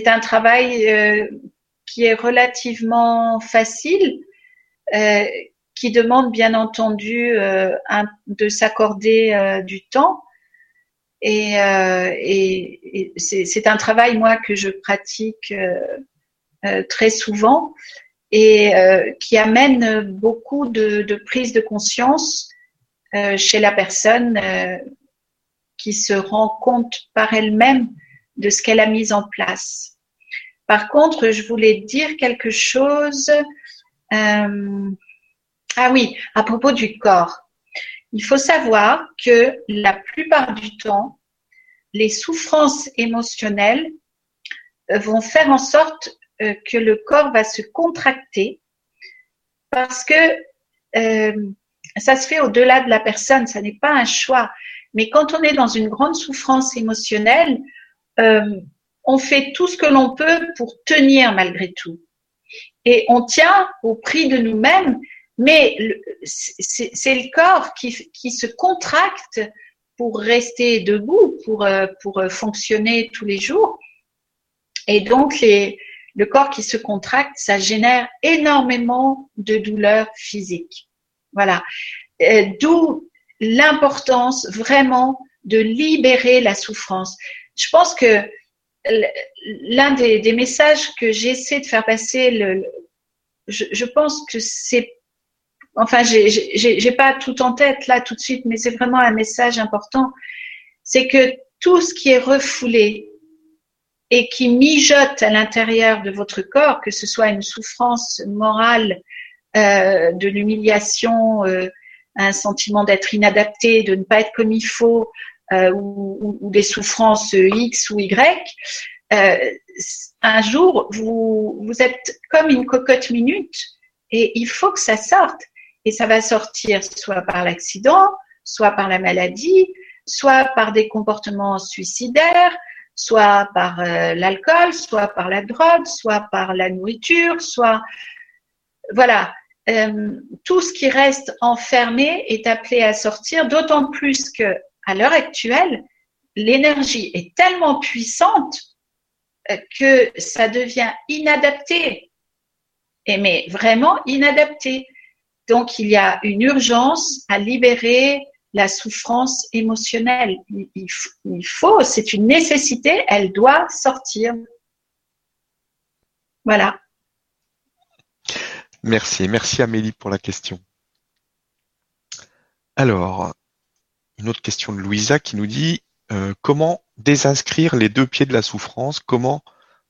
un travail qui est relativement facile, euh, qui demande bien entendu euh, de s'accorder euh, du temps. Et, et, c'est un travail, moi, que je pratique très souvent et qui amène beaucoup de, de, prise de conscience chez la personne qui se rend compte par elle-même de ce qu'elle a mis en place. Par contre, je voulais dire quelque chose. Euh, ah oui, à propos du corps. Il faut savoir que la plupart du temps, les souffrances émotionnelles vont faire en sorte euh, que le corps va se contracter parce que euh, ça se fait au-delà de la personne, ça n'est pas un choix. Mais quand on est dans une grande souffrance émotionnelle, on fait tout ce que l'on peut pour tenir malgré tout. Et on tient au prix de nous-mêmes, mais c'est le corps qui, se contracte pour rester debout, pour, euh, pour fonctionner tous les jours. Et donc, le corps qui se contracte, ça génère énormément de douleurs physiques. Voilà. Euh, d'où l'importance vraiment de libérer la souffrance. Je pense que l'un des, messages que j'essaie de faire passer, je, pense que c'est, enfin, j'ai pas tout en tête là tout de suite, mais c'est vraiment un message important, c'est que tout ce qui est refoulé et qui mijote à l'intérieur de votre corps, que ce soit une souffrance morale, euh, de l'humiliation, euh, un sentiment d'être inadapté, de ne pas être comme il faut, euh, ou, des souffrances X ou Y, un jour, vous êtes comme une cocotte minute et il faut que ça sorte. Et ça va sortir soit par l'accident, soit par la maladie, soit par des comportements suicidaires, soit par euh, l'alcool, soit par la drogue, soit par la nourriture, soit voilà. Euh, tout ce qui reste enfermé est appelé à sortir, d'autant plus que à l'heure actuelle, l'énergie est tellement puissante euh, que ça devient inadapté. Et mais vraiment inadapté. Donc il y a une urgence à libérer la souffrance émotionnelle. Il, faut, c'est une nécessité, elle doit sortir. Voilà. Merci, merci Amélie pour la question. Alors, une autre question de Louisa qui nous dit euh, comment désinscrire les deux pieds de la souffrance, comment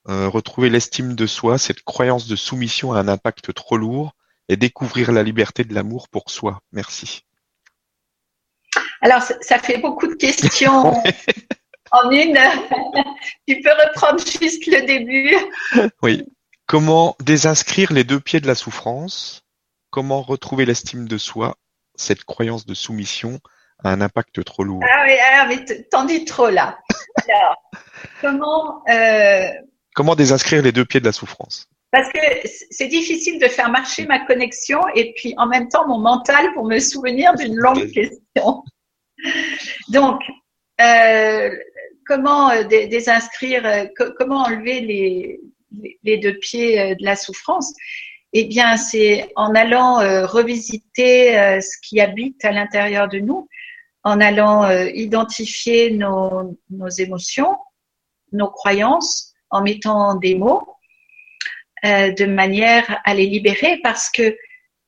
euh, retrouver l'estime de soi, cette croyance de soumission à un impact trop lourd? Et découvrir la liberté de l'amour pour soi Merci. Alors, ça fait beaucoup de questions en une. tu peux reprendre juste le début Oui. Comment désinscrire les deux pieds de la souffrance? Comment retrouver l'estime de soi? Cette croyance de soumission a un impact trop lourd. Ah oui, ah, mais t'en dis trop là. Alors, comment euh, Comment désinscrire les deux pieds de la souffrance? Parce que c'est difficile de faire marcher ma connexion et puis en même temps mon mental pour me souvenir d'une longue question. Donc, euh, comment euh, désinscrire, euh, comment enlever les, les deux pieds de la souffrance? Eh bien, c'est en allant revisiter ce qui habite à l'intérieur de nous, en allant identifier nos, nos, émotions, nos croyances, en mettant des mots, de manière à les libérer, parce que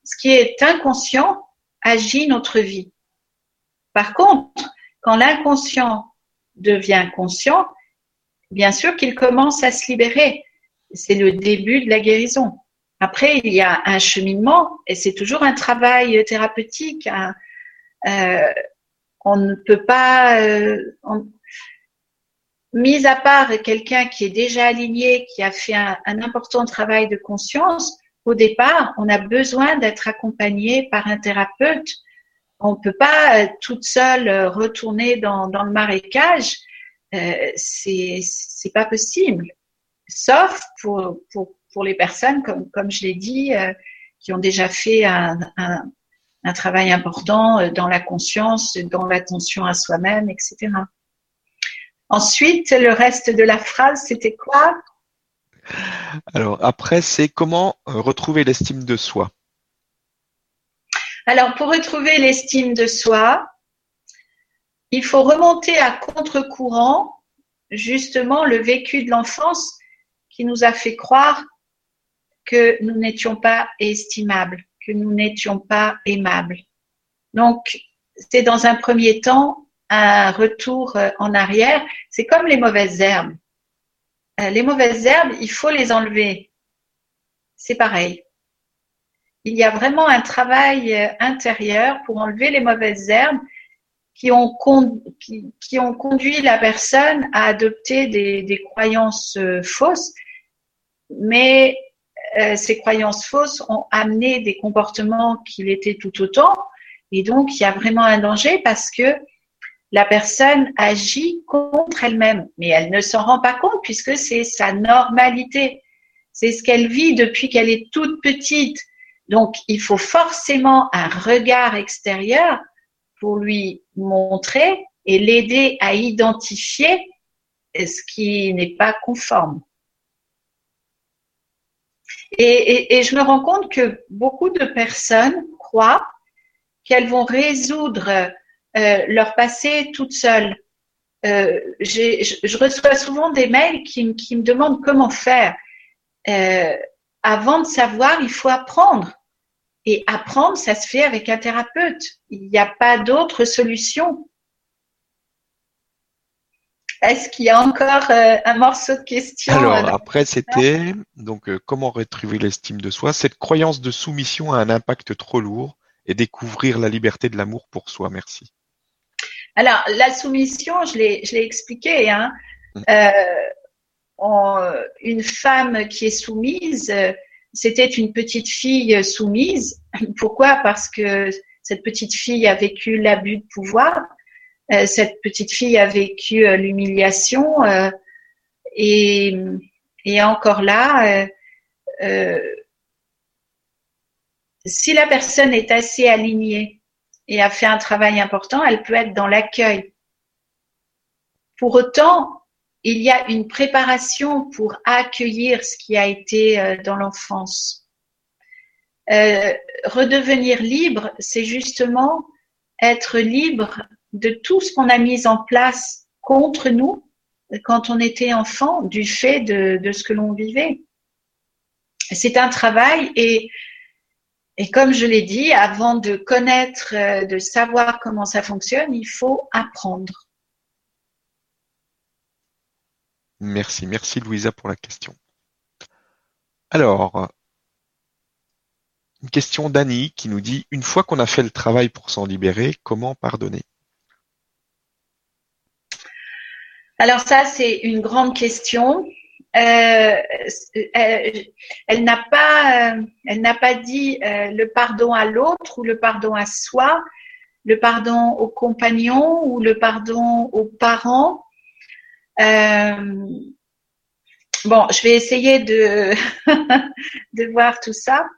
ce qui est inconscient agit notre vie. Par contre, quand l'inconscient devient conscient, bien sûr qu'il commence à se libérer. C'est le début de la guérison. Après, il y a un cheminement et c'est toujours un travail thérapeutique. Euh, on ne peut pas, euh, mis à part quelqu'un qui est déjà aligné, qui a fait un, important travail de conscience, au départ, on a besoin d'être accompagné par un thérapeute on peut pas euh, toute seule euh, retourner dans, le marécage. Euh, c'est pas possible. Sauf pour, pour, pour les personnes, comme, comme je l'ai dit, euh, qui ont déjà fait un, un, un, travail important dans la conscience, dans l'attention à soi-même, etc. Ensuite, le reste de la phrase, c'était quoi? Alors après, c'est comment retrouver l'estime de soi. Alors, pour retrouver l'estime de soi, il faut remonter à contre-courant justement le vécu de l'enfance qui nous a fait croire que nous n'étions pas estimables, que nous n'étions pas aimables. Donc, c'est dans un premier temps un retour euh, en arrière. C'est comme les mauvaises herbes. Euh, les mauvaises herbes, il faut les enlever. C'est pareil il y a vraiment un travail euh, intérieur pour enlever les mauvaises herbes qui ont, conduit la personne à adopter des, croyances fausses, mais ces croyances fausses ont amené des comportements qui l'étaient tout autant. Et donc, il y a vraiment un danger parce que la personne agit contre elle-même, mais elle ne s'en rend pas compte puisque c'est sa normalité. C'est ce qu'elle vit depuis qu'elle est toute petite. Donc, il faut forcément un regard extérieur pour lui montrer et l'aider à identifier ce qui n'est pas conforme. Et, je me rends compte que beaucoup de personnes croient qu'elles vont résoudre euh, leur passé toutes seules. Euh, je, reçois souvent des mails qui, me demandent comment faire. Euh, avant de savoir, il faut apprendre. Et apprendre, ça se fait avec un thérapeute. Il n'y a pas d'autre solution. Est-ce qu'il y a encore euh, un morceau de question Alors après, c'était donc euh, comment retrouver l'estime de soi? Cette croyance de soumission a un impact trop lourd et découvrir la liberté de l'amour pour soi. Merci. Alors la soumission, je l'ai je l'ai expliqué. Hein. Mm. Euh, une femme qui est soumise, c'était une petite fille soumise. Pourquoi? Parce que cette petite fille a vécu l'abus de pouvoir, euh, cette petite fille a vécu euh, l'humiliation euh, et, et, encore là, si la personne est assez alignée et a fait un travail important, elle peut être dans l'accueil. Pour autant, il y a une préparation pour accueillir ce qui a été euh, dans l'enfance. Euh, redevenir libre, c'est justement être libre de tout ce qu'on a mis en place contre nous quand on était enfant du fait de, de ce que l'on vivait. C'est un travail et, et comme je l'ai dit, avant de connaître, euh, de savoir comment ça fonctionne, il faut apprendre. Merci, merci Louisa pour la question. Alors, une question d'Annie qui nous dit Une fois qu'on a fait le travail pour s'en libérer, comment pardonner? Alors ça, c'est une grande question. Euh, elle, n'a pas, euh, elle n'a pas dit euh, le pardon à l'autre ou le pardon à soi, le pardon aux compagnons ou le pardon aux parents. bon, je vais essayer de, de voir tout ça.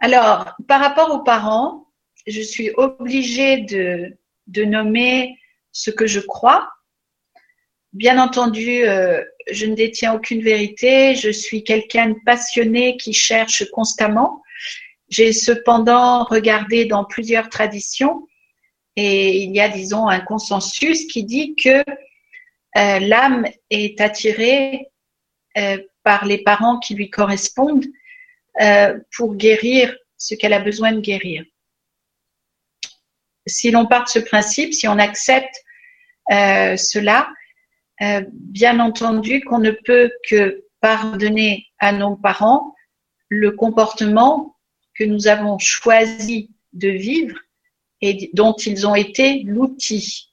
Alors, par rapport aux parents, je suis obligée de, de nommer ce que je crois Bien entendu, euh, je ne détiens aucune vérité. Je suis quelqu'un de passionné qui cherche constamment. J'ai cependant regardé dans plusieurs traditions et il y a, disons, un consensus qui dit que euh, l'âme est attirée euh, par les parents qui lui correspondent pour guérir ce qu'elle a besoin de guérir. Si l'on part de ce principe, si on accepte cela, euh, bien entendu qu'on ne peut que pardonner à nos parents le comportement que nous avons choisi de vivre et dont ils ont été l'outil.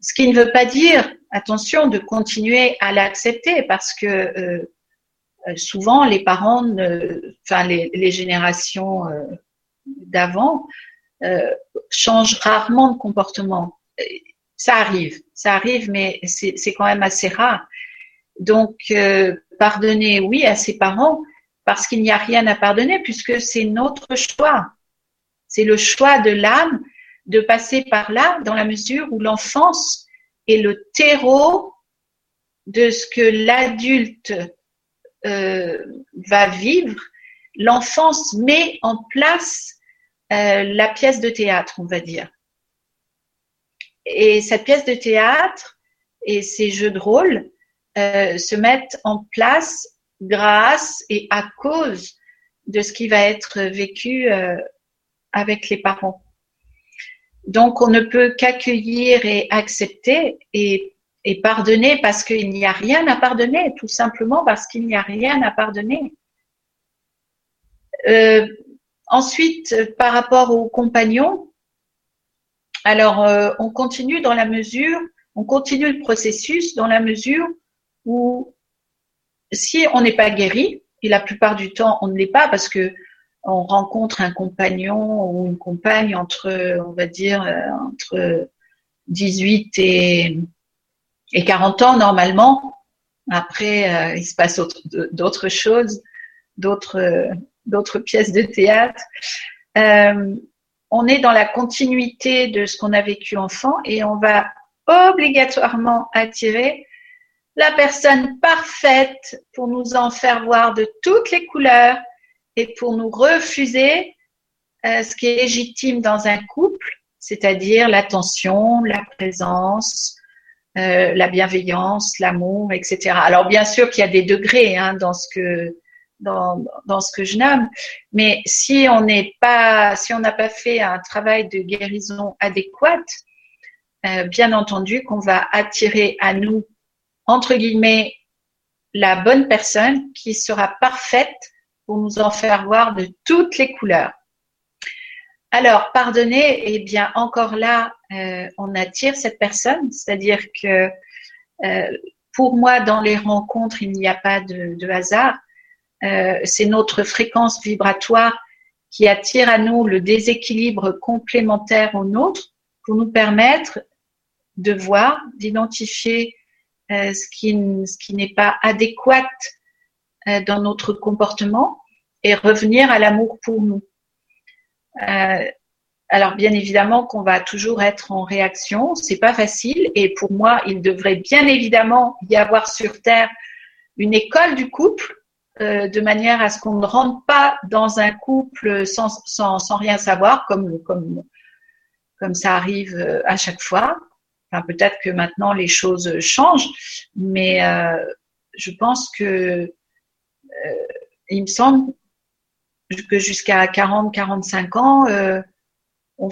Ce qui ne veut pas dire, attention, de continuer à l'accepter parce que euh, euh, souvent les parents, enfin les, générations d'avant, changent rarement de comportement ça arrive, ça arrive, mais c'est quand même assez rare. Donc, euh, pardonner, oui, à ses parents, parce qu'il n'y a rien à pardonner, puisque c'est notre choix. C'est le choix de l'âme de passer par là, dans la mesure où l'enfance est le terreau de ce que l'adulte euh, va vivre. L'enfance met en place euh, la pièce de théâtre, on va dire. Et cette pièce de théâtre et ces jeux de rôle euh, se mettent en place grâce et à cause de ce qui va être vécu euh, avec les parents. Donc on ne peut qu'accueillir et accepter et, et pardonner parce qu'il n'y a rien à pardonner, tout simplement parce qu'il n'y a rien à pardonner. Euh, ensuite, par rapport aux compagnons, alors, euh, on continue dans la mesure, on continue le processus dans la mesure où si on n'est pas guéri, et la plupart du temps on ne l'est pas parce que on rencontre un compagnon ou une compagne entre, on va dire, euh, entre 18 et, et 40 ans normalement. Après, euh, il se passe d'autres choses, d'autres pièces de théâtre. On est dans la continuité de ce qu'on a vécu enfant et on va obligatoirement attirer la personne parfaite pour nous en faire voir de toutes les couleurs et pour nous refuser euh, ce qui est légitime dans un couple, c'est-à-dire l'attention, la présence, euh, la bienveillance, l'amour, etc. Alors bien sûr qu'il y a des degrés hein, dans ce que dans, ce que je nomme. Mais si on n'est pas, si on n'a pas fait un travail de guérison adéquate, euh, bien entendu qu'on va attirer à nous, entre guillemets, la bonne personne qui sera parfaite pour nous en faire voir de toutes les couleurs. Alors, pardonner, eh bien, encore là, euh, on attire cette personne, c'est-à-dire que euh, pour moi, dans les rencontres, il n'y a pas de hasard. Euh, c'est notre fréquence vibratoire qui attire à nous le déséquilibre complémentaire au nôtre pour nous permettre de voir, d'identifier euh, ce qui, ce qui n'est pas adéquat euh, dans notre comportement et revenir à l'amour pour nous. alors bien évidemment qu'on va toujours être en réaction, c'est pas facile et pour moi il devrait bien évidemment y avoir sur terre une école du couple euh, de manière à ce qu'on ne rentre pas dans un couple sans, sans, sans rien savoir, comme, comme, comme ça arrive euh, à chaque fois. Enfin, peut-être que maintenant les choses changent, mais euh, je pense que euh, il me semble que jusqu'à 40, 45 ans, euh, on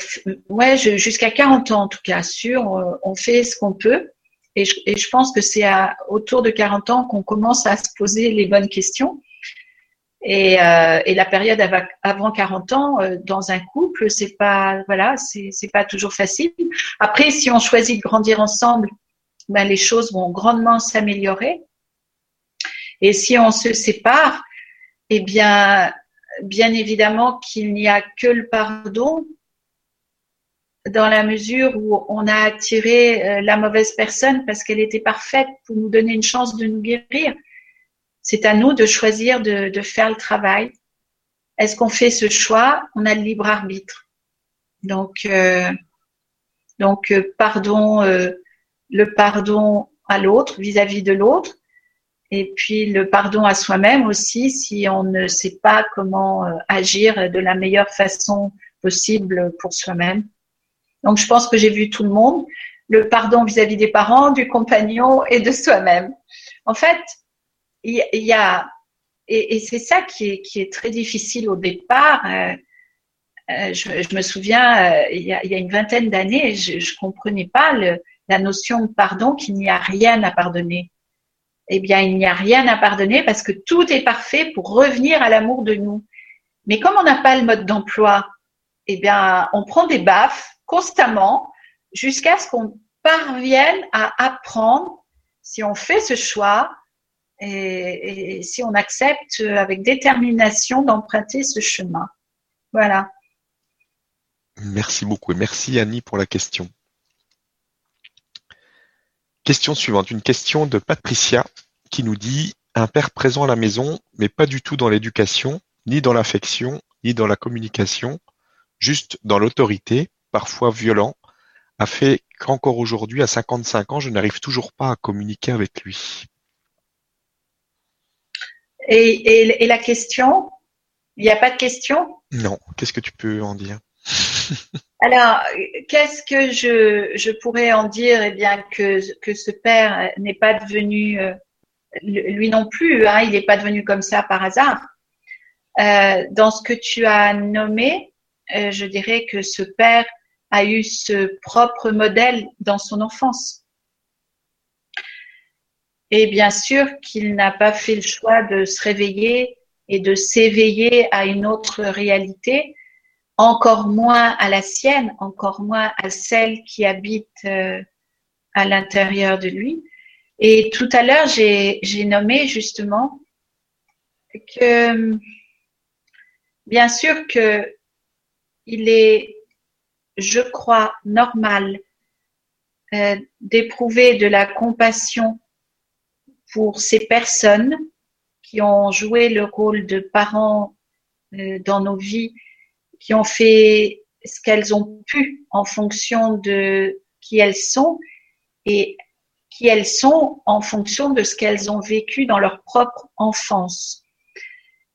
ouais, jusqu'à 40 ans en tout cas, sûr, on, on fait ce qu'on peut. Et je, pense que c'est autour de 40 ans qu'on commence à se poser les bonnes questions. Et, euh, la période avant 40 ans euh, dans un couple, c'est pas voilà, c'est pas toujours facile. Après, si on choisit de grandir ensemble, ben les choses vont grandement s'améliorer. Et si on se sépare, eh bien, bien évidemment qu'il n'y a que le pardon dans la mesure où on a attiré euh, la mauvaise personne parce qu'elle était parfaite pour nous donner une chance de nous guérir. C'est à nous de choisir de, faire le travail. Est-ce qu'on fait ce choix? On a le libre arbitre. Donc, euh, euh, pardon, le pardon à l'autre vis-à-vis de l'autre, et puis le pardon à soi-même aussi si on ne sait pas comment agir de la meilleure façon possible pour soi-même. Donc, je pense que j'ai vu tout le monde. Le pardon vis-à-vis des parents, du compagnon et de soi-même. En fait, il y, a, et, c'est ça qui est, très difficile au départ. Euh, euh, je, me souviens, euh, il, y a, une vingtaine d'années, je ne comprenais pas la notion de pardon, qu'il n'y a rien à pardonner. Eh bien, il n'y a rien à pardonner parce que tout est parfait pour revenir à l'amour de nous. Mais comme on n'a pas le mode d'emploi, eh bien, on prend des baffes constamment jusqu'à ce qu'on parvienne à apprendre si on fait ce choix et, si on accepte avec détermination d'emprunter ce chemin. Voilà. Merci beaucoup et merci Annie pour la question. Question suivante, une question de Patricia qui nous dit un père présent à la maison, mais pas du tout dans l'éducation, ni dans l'affection, ni dans la communication, juste dans l'autorité, parfois violent, a fait qu'encore aujourd'hui, à cinquante-cinq ans, je n'arrive toujours pas à communiquer avec lui. Et, la question Il n'y a pas de question? Non. Qu'est-ce que tu peux en dire? Alors, qu'est-ce que je, pourrais en dire? Eh bien, que, que ce père n'est pas devenu, euh, lui non plus, hein, il n'est pas devenu comme ça par hasard. Euh, dans ce que tu as nommé, je dirais que ce père a eu ce propre modèle dans son enfance. Et bien sûr qu'il n'a pas fait le choix de se réveiller et de s'éveiller à une autre réalité, encore moins à la sienne, encore moins à celle qui habite euh, à l'intérieur de lui. Et tout à l'heure, j'ai nommé justement que, bien sûr que il est je crois, normal euh, d'éprouver de la compassion pour ces personnes qui ont joué le rôle de parents euh, dans nos vies, qui ont fait ce qu'elles ont pu en fonction de qui elles sont et qui elles sont en fonction de ce qu'elles ont vécu dans leur propre enfance.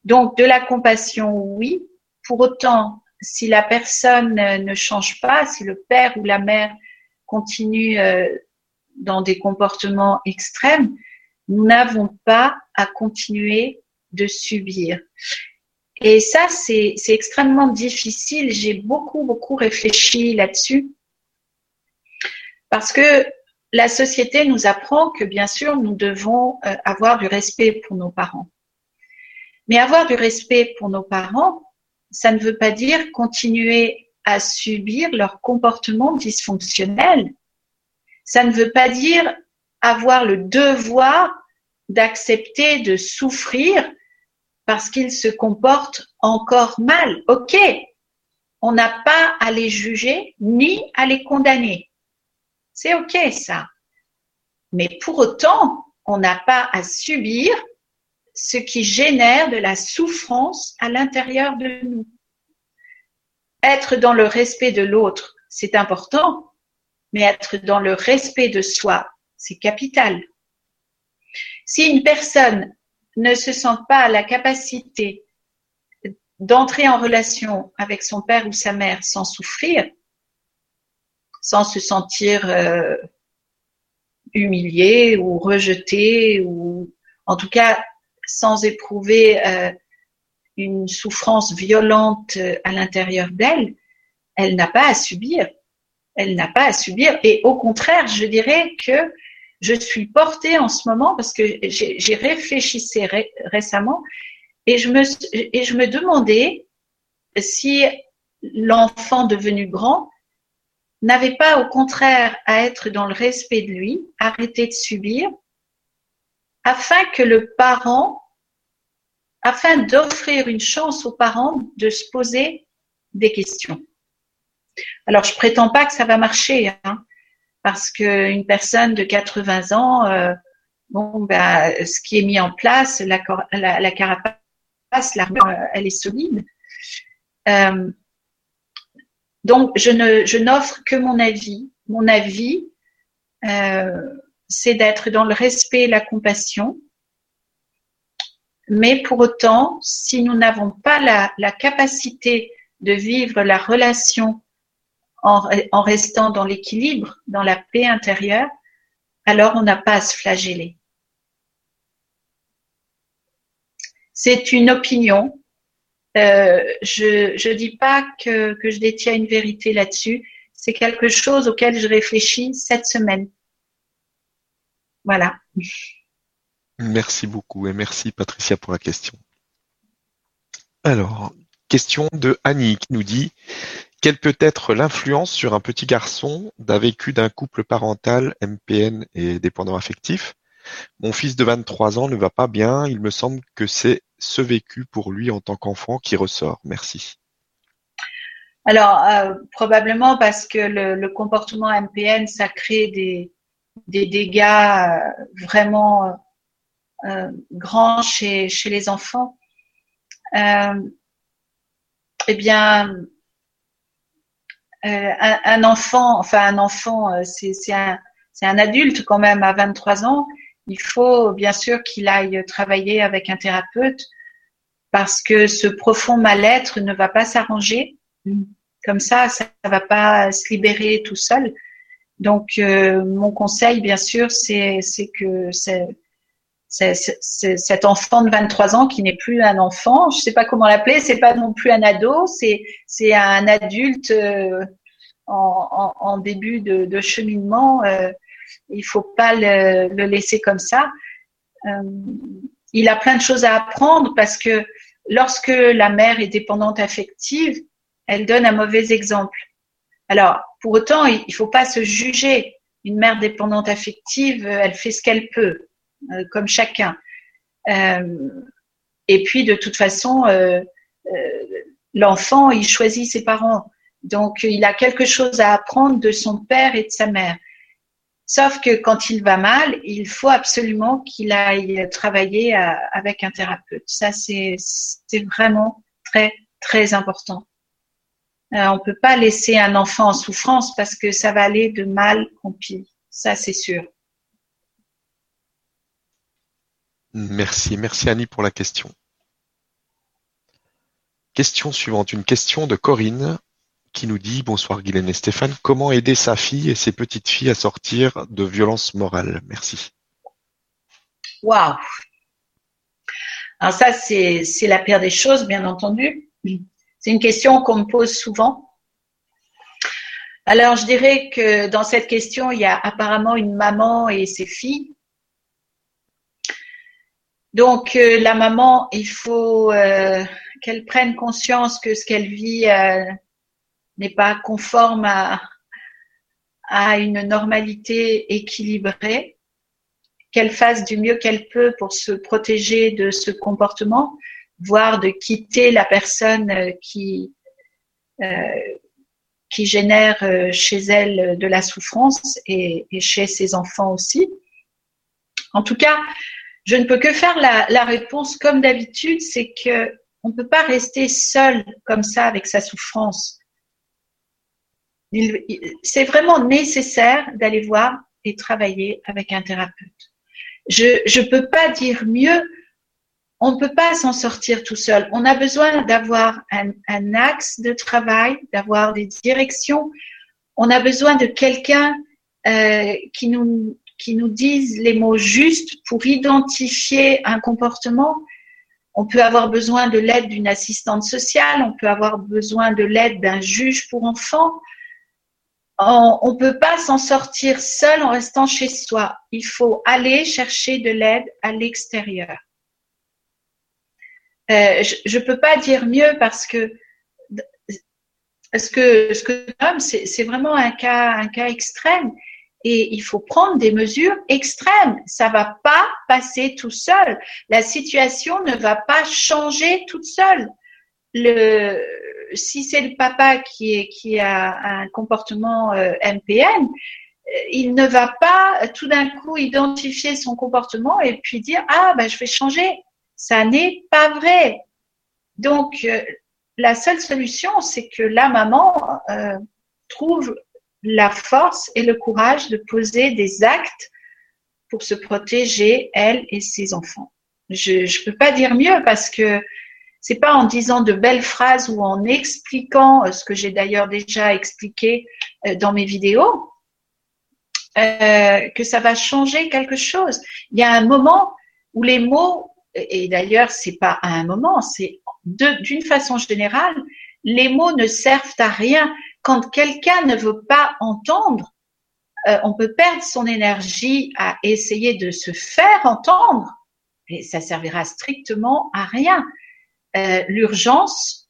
Donc de la compassion, oui. Pour autant, si la personne ne change pas, si le père ou la mère continue euh, dans des comportements extrêmes, nous n'avons pas à continuer de subir. Et ça, c'est extrêmement difficile. J'ai beaucoup, beaucoup réfléchi là-dessus. Parce que la société nous apprend que, bien sûr, nous devons euh, avoir du respect pour nos parents. Mais avoir du respect pour nos parents, ça ne veut pas dire continuer à subir leur comportement dysfonctionnel. Ça ne veut pas dire avoir le devoir d'accepter de souffrir parce qu'ils se comportent encore mal. Ok, on n'a pas à les juger ni à les condamner. C'est ok ça. Mais pour autant, on n'a pas à subir ce qui génère de la souffrance à l'intérieur de nous. Être dans le respect de l'autre, c'est important, mais être dans le respect de soi, c'est capital. Si une personne ne se sent pas la capacité d'entrer en relation avec son père ou sa mère sans souffrir, sans se sentir euh, humilié ou rejeté ou en tout cas sans éprouver euh, une souffrance violente euh, à l'intérieur d'elle, elle n'a pas à subir. Elle n'a pas à subir. Et au contraire, je dirais que je suis portée en ce moment parce que j'ai réfléchi récemment et je me, et je me demandais si l'enfant devenu grand n'avait pas au contraire à être dans le respect de lui, arrêter de subir, afin que le parent, afin d'offrir une chance aux parents de se poser des questions. Alors, je prétends pas que ça va marcher, hein, parce qu'une personne de 80 ans, euh, bon, bah, ce qui est mis en place, la, carapace, l'armure, elle est solide. Euh, donc, je ne, je n'offre que mon avis. Mon avis, euh, c'est d'être dans le respect et la compassion. Mais pour autant, si nous n'avons pas la, capacité de vivre la relation en, restant dans l'équilibre, dans la paix intérieure, alors on n'a pas à se flageller. C'est une opinion, euh, je ne dis pas que je détiens une vérité là-dessus. C'est quelque chose auquel je réfléchis cette semaine. Voilà. Merci beaucoup et merci Patricia pour la question. Alors, question de Annie qui nous dit quelle peut être l'influence sur un petit garçon d'un vécu d'un couple parental MPN et dépendant affectif? Mon fils de 23 ans ne va pas bien, il me semble que c'est ce vécu pour lui en tant qu'enfant qui ressort Merci. Alors, euh, probablement parce que le, comportement MPN, ça crée des, des dégâts euh, vraiment euh, grands chez, chez les enfants. eh bien, un, un, enfant, enfin un enfant, c'est un, un adulte quand même à 23 ans, il faut bien sûr qu'il aille travailler avec un thérapeute parce que ce profond mal-être ne va pas s'arranger. Comme ça, ça ne va pas se libérer tout seul. Donc, euh, mon conseil, bien sûr, c'est que cet enfant de 23 ans qui n'est plus un enfant, je ne sais pas comment l'appeler, c'est pas non plus un ado, c'est un adulte euh, en, en, début de, de cheminement. Euh, il faut pas le, le, laisser comme ça. Euh, il a plein de choses à apprendre parce que lorsque la mère est dépendante affective, elle donne un mauvais exemple. Alors, pour autant, il ne faut pas se juger. Une mère dépendante affective, elle fait ce qu'elle peut, euh, comme chacun. Euh, et puis, de toute façon, euh, l'enfant, il choisit ses parents. Donc, il a quelque chose à apprendre de son père et de sa mère. Sauf que quand il va mal, il faut absolument qu'il aille travailler avec un thérapeute. Ça, c'est vraiment très, très important. Euh, on ne peut pas laisser un enfant en souffrance parce que ça va aller de mal en pire. Ça, c'est sûr. Merci. Merci Annie pour la question. Question suivante. Une question de Corinne qui nous dit bonsoir Guylaine et Stéphane, comment aider sa fille et ses petites filles à sortir de violences morales? Merci. Waouh Alors ça, c'est la pire des choses, bien entendu. C'est une question qu'on me pose souvent. Alors, je dirais que dans cette question, il y a apparemment une maman et ses filles. Donc, euh, la maman, il faut euh, qu'elle prenne conscience que ce qu'elle vit euh, n'est pas conforme à, à une normalité équilibrée, qu'elle fasse du mieux qu'elle peut pour se protéger de ce comportement, voire de quitter la personne euh, qui, euh, qui génère euh, chez elle de la souffrance et, chez ses enfants aussi. En tout cas, je ne peux que faire la, la réponse comme d'habitude, c'est que on ne peut pas rester seul comme ça avec sa souffrance c'est vraiment nécessaire d'aller voir et travailler avec un thérapeute. Je ne peux pas dire mieux, on ne peut pas s'en sortir tout seul. On a besoin d'avoir un, axe de travail, d'avoir des directions. On a besoin de quelqu'un euh, qui, nous, qui nous dise les mots justes pour identifier un comportement. On peut avoir besoin de l'aide d'une assistante sociale, on peut avoir besoin de l'aide d'un juge pour enfants, on ne peut pas s'en sortir seul en restant chez soi. Il faut aller chercher de l'aide à l'extérieur. Euh, je ne peux pas dire mieux parce que ce que ce c'est vraiment un cas extrême et il faut prendre des mesures extrêmes. Ça va pas passer tout seul. La situation ne va pas changer toute seule. Le, si c'est le papa qui a un comportement euh, MPN, euh, il ne va pas tout d'un coup identifier son comportement et puis dire ah ben je vais changer. Ça n'est pas vrai. Donc euh, la seule solution, c'est que la maman trouve la force et le courage de poser des actes pour se protéger, elle et ses enfants. Je ne peux pas dire mieux parce que c'est pas en disant de belles phrases ou en expliquant euh, ce que j'ai d'ailleurs déjà expliqué euh, dans mes vidéos euh, que ça va changer quelque chose. Il y a un moment où les mots, et d'ailleurs c'est pas à un moment, c'est d'une façon générale, les mots ne servent à rien quand quelqu'un ne veut pas entendre, euh, on peut perdre son énergie à essayer de se faire entendre, et ça servira strictement à rien. Euh, L'urgence,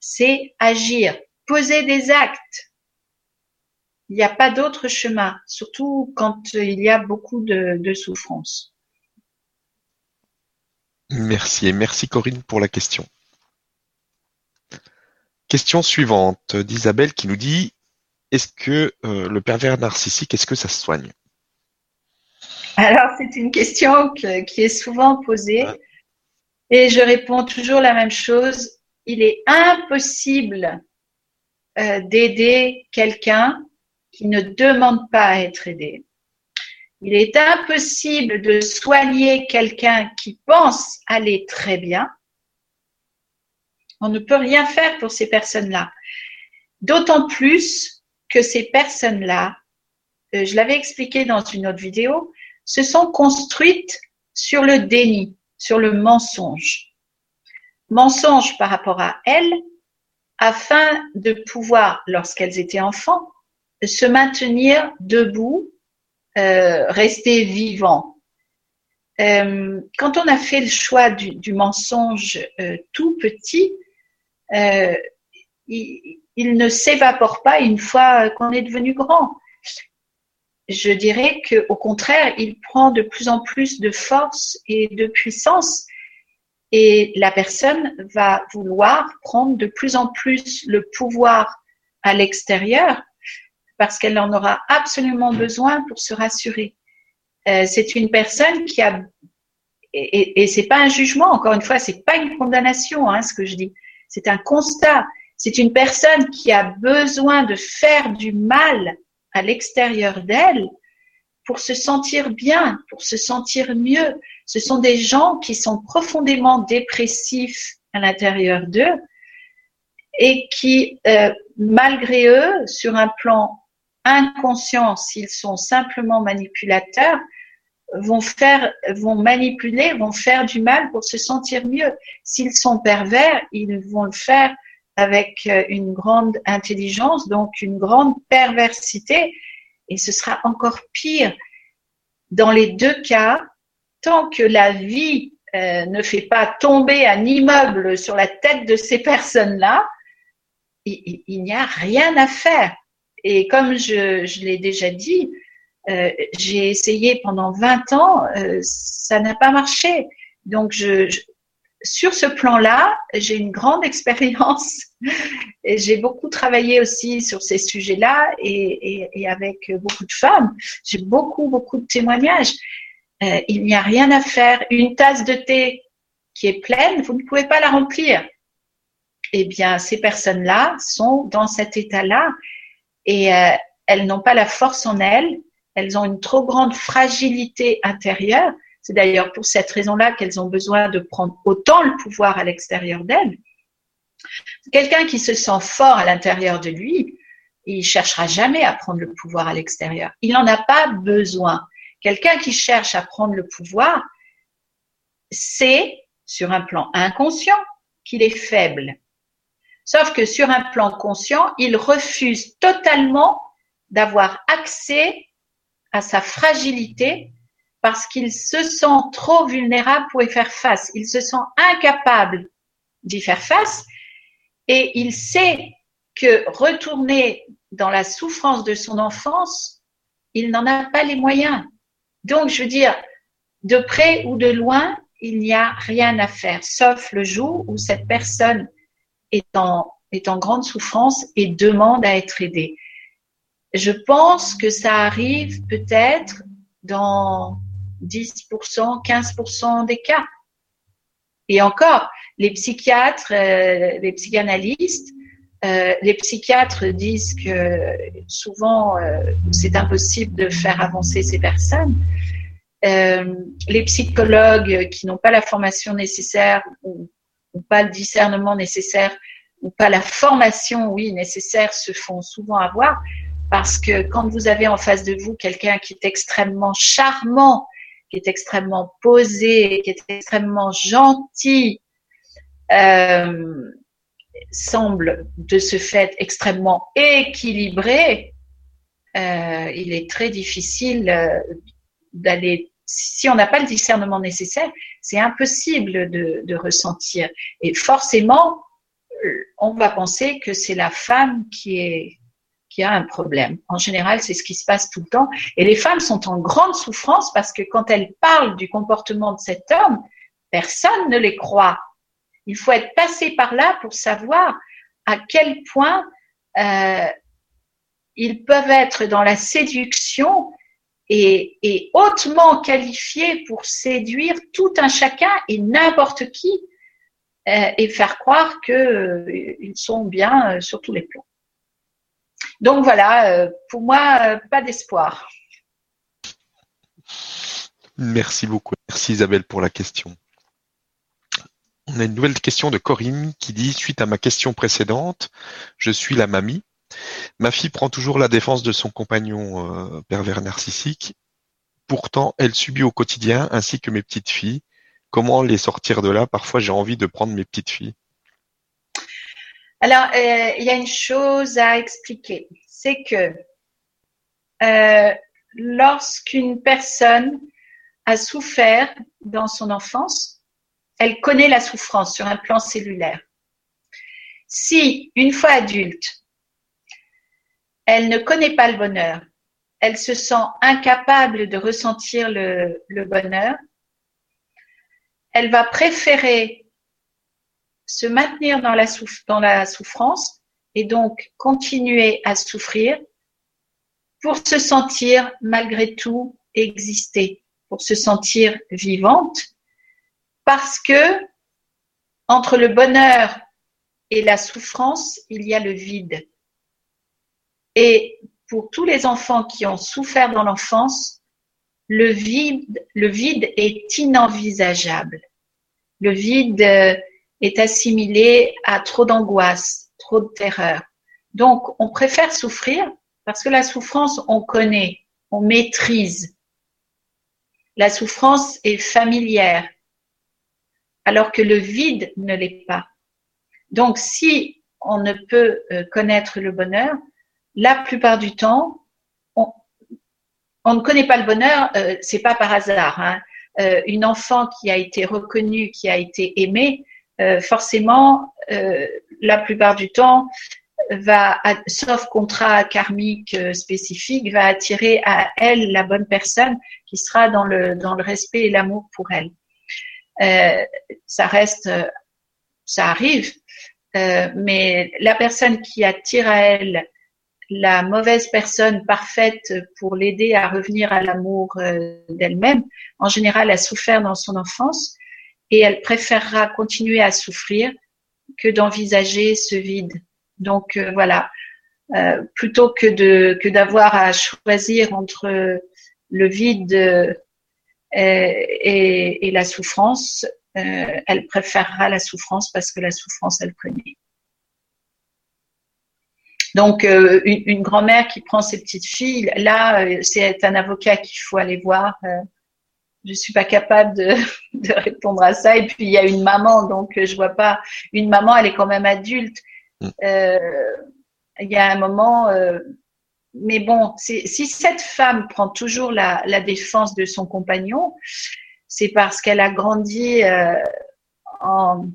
c'est agir, poser des actes. Il n'y a pas d'autre chemin, surtout quand il y a beaucoup de, de souffrance. Merci et merci Corinne pour la question. Question suivante d'Isabelle qui nous dit Est-ce que euh, le pervers narcissique, est-ce que ça se soigne? Alors, c'est une question qui est souvent posée et je réponds toujours la même chose. Il est impossible euh, d'aider quelqu'un qui ne demande pas à être aidé. Il est impossible de soigner quelqu'un qui pense aller très bien on ne peut rien faire pour ces personnes-là. D'autant plus que ces personnes-là, euh, je l'avais expliqué dans une autre vidéo, se sont construites sur le déni, sur le mensonge. Mensonge par rapport à elles, afin de pouvoir, lorsqu'elles étaient enfants, se maintenir debout, rester vivant. Euh, quand on a fait le choix du, mensonge tout petit, euh, il, ne s'évapore pas une fois qu'on est devenu grand. Je dirais qu'au contraire, il prend de plus en plus de force et de puissance et la personne va vouloir prendre de plus en plus le pouvoir à l'extérieur parce qu'elle en aura absolument besoin pour se rassurer. Euh, c'est une personne qui a et, et, c'est pas un jugement encore une fois, c'est pas une condamnation hein, ce que je dis c'est un constat. C'est une personne qui a besoin de faire du mal à l'extérieur d'elle pour se sentir bien, pour se sentir mieux. Ce sont des gens qui sont profondément dépressifs à l'intérieur d'eux et qui, euh, malgré eux, sur un plan inconscient, s'ils sont simplement manipulateurs, vont faire, vont manipuler, vont faire du mal pour se sentir mieux. S'ils sont pervers, ils vont le faire avec euh, une grande intelligence, donc une grande perversité, et ce sera encore pire. Dans les deux cas, tant que la vie euh, ne fait pas tomber un immeuble sur la tête de ces personnes-là, il n'y a rien à faire. Et comme je, l'ai déjà dit, euh, j'ai essayé pendant 20 ans, euh, ça n'a pas marché. Donc, sur ce plan-là, j'ai une grande expérience j'ai beaucoup travaillé aussi sur ces sujets-là et, et, et, avec beaucoup de femmes. J'ai beaucoup, beaucoup de témoignages. Euh, il n'y a rien à faire. Une tasse de thé qui est pleine, vous ne pouvez pas la remplir. Eh bien, ces personnes-là sont dans cet état-là et euh, elles n'ont pas la force en elles elles ont une trop grande fragilité intérieure. C'est d'ailleurs pour cette raison-là qu'elles ont besoin de prendre autant le pouvoir à l'extérieur d'elles. Quelqu'un qui se sent fort à l'intérieur de lui, il cherchera jamais à prendre le pouvoir à l'extérieur. Il n'en a pas besoin. Quelqu'un qui cherche à prendre le pouvoir, c'est sur un plan inconscient qu'il est faible. Sauf que sur un plan conscient, il refuse totalement d'avoir accès à sa fragilité parce qu'il se sent trop vulnérable pour y faire face. Il se sent incapable d'y faire face. Et il sait que retourner dans la souffrance de son enfance, il n'en a pas les moyens. Donc, je veux dire, de près ou de loin, il n'y a rien à faire, sauf le jour où cette personne est en, est en grande souffrance et demande à être aidée. Je pense que ça arrive peut-être dans 10%, 15% des cas. Et encore, les psychiatres, euh, les psychanalystes, euh, les psychiatres disent que souvent euh, c'est impossible de faire avancer ces personnes. Euh, les psychologues qui n'ont pas la formation nécessaire ou, ou, pas le discernement nécessaire ou pas la formation, oui, nécessaire, se font souvent avoir. Parce que quand vous avez en face de vous quelqu'un qui est extrêmement charmant, qui est extrêmement posé, qui est extrêmement gentil, euh, semble de ce fait extrêmement équilibré, euh, il est très difficile euh, d'aller, si on n'a pas le discernement nécessaire, c'est impossible de, ressentir. Et forcément, on va penser que c'est la femme qui est qui a un problème. En général, c'est ce qui se passe tout le temps. Et les femmes sont en grande souffrance parce que quand elles parlent du comportement de cet homme, personne ne les croit. Il faut être passé par là pour savoir à quel point euh, ils peuvent être dans la séduction et, hautement qualifiés pour séduire tout un chacun et n'importe qui euh, et faire croire qu'ils euh, sont bien euh, sur tous les plans. Donc voilà, pour moi, pas d'espoir. Merci beaucoup. Merci Isabelle pour la question. On a une nouvelle question de Corinne qui dit Suite à ma question précédente, je suis la mamie. Ma fille prend toujours la défense de son compagnon euh, pervers narcissique. Pourtant, elle subit au quotidien, ainsi que mes petites filles. Comment les sortir de là? Parfois, j'ai envie de prendre mes petites filles. Alors, euh, il y a une chose à expliquer, c'est que euh, lorsqu'une personne a souffert dans son enfance, elle connaît la souffrance sur un plan cellulaire. Si, une fois adulte, elle ne connaît pas le bonheur, elle se sent incapable de ressentir le, bonheur, elle va préférer se maintenir dans la souffrance et donc continuer à souffrir pour se sentir malgré tout exister, pour se sentir vivante, parce que entre le bonheur et la souffrance, il y a le vide. Et pour tous les enfants qui ont souffert dans l'enfance, le vide, le vide est inenvisageable. Le vide est assimilé à trop d'angoisse, trop de terreur. Donc, on préfère souffrir parce que la souffrance, on connaît, on maîtrise. La souffrance est familière, alors que le vide ne l'est pas. Donc, si on ne peut euh, connaître le bonheur, la plupart du temps, on, ne connaît pas le bonheur, euh, c'est pas par hasard. Hein. Euh, une enfant qui a été reconnue, qui a été aimée, euh, forcément, euh, la plupart du temps, va, sauf contrat karmique spécifique, va attirer à elle la bonne personne qui sera dans le, dans le respect et l'amour pour elle. ça reste, ça arrive, mais la personne qui attire à elle la mauvaise personne parfaite pour l'aider à revenir à l'amour d'elle-même, en général a souffert dans son enfance et elle préférera continuer à souffrir que d'envisager ce vide. Donc euh, voilà, euh, plutôt que d'avoir à choisir entre le vide euh, et, la souffrance, euh, elle préférera la souffrance parce que la souffrance, elle connaît. Donc, une, une grand-mère qui prend ses petites filles, là, c'est un avocat qu'il faut aller voir je suis pas capable de, de, répondre à ça. Et puis il y a une maman, donc je vois pas. Une maman, elle est quand même adulte. Mm. Euh, il y a un moment, euh, mais bon, si cette femme prend toujours la, la défense de son compagnon, c'est parce qu'elle a grandi euh, en,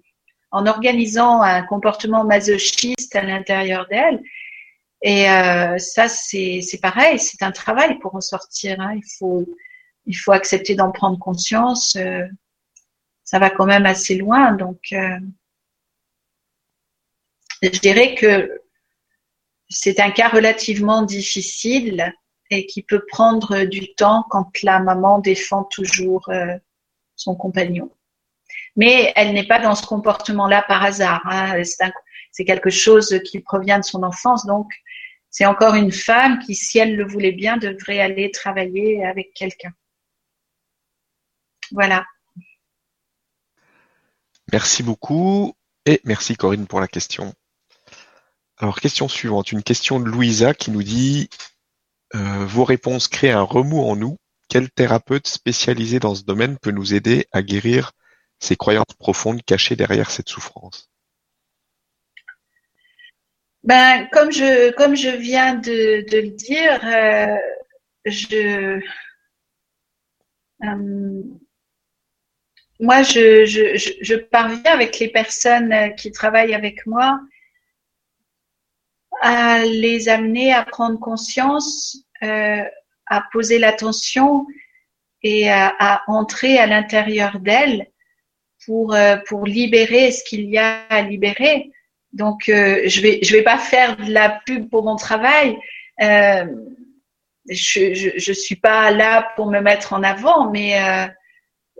en organisant un comportement masochiste à l'intérieur d'elle. Et euh, ça, c'est pareil, c'est un travail pour en sortir. Hein. Il, faut, il faut accepter d'en prendre conscience. Euh, ça va quand même assez loin. Donc, euh, je dirais que c'est un cas relativement difficile et qui peut prendre du temps quand la maman défend toujours euh, son compagnon. Mais elle n'est pas dans ce comportement-là par hasard. Hein. C'est quelque chose qui provient de son enfance. Donc, c'est encore une femme qui, si elle le voulait bien, devrait aller travailler avec quelqu'un. Voilà. Merci beaucoup et merci Corinne pour la question. Alors, question suivante, une question de Louisa qui nous dit euh, Vos réponses créent un remous en nous. Quel thérapeute spécialisé dans ce domaine peut nous aider à guérir ces croyances profondes cachées derrière cette souffrance? Ben, comme je comme je viens de, le dire, euh, je euh, moi je, je, je, parviens avec les personnes qui travaillent avec moi à les amener à prendre conscience, euh, à poser l'attention et à, à entrer à l'intérieur d'elles pour euh, pour libérer ce qu'il y a à libérer. Donc euh, je vais je vais pas faire de la pub pour mon travail. Euh, je, je, je suis pas là pour me mettre en avant, mais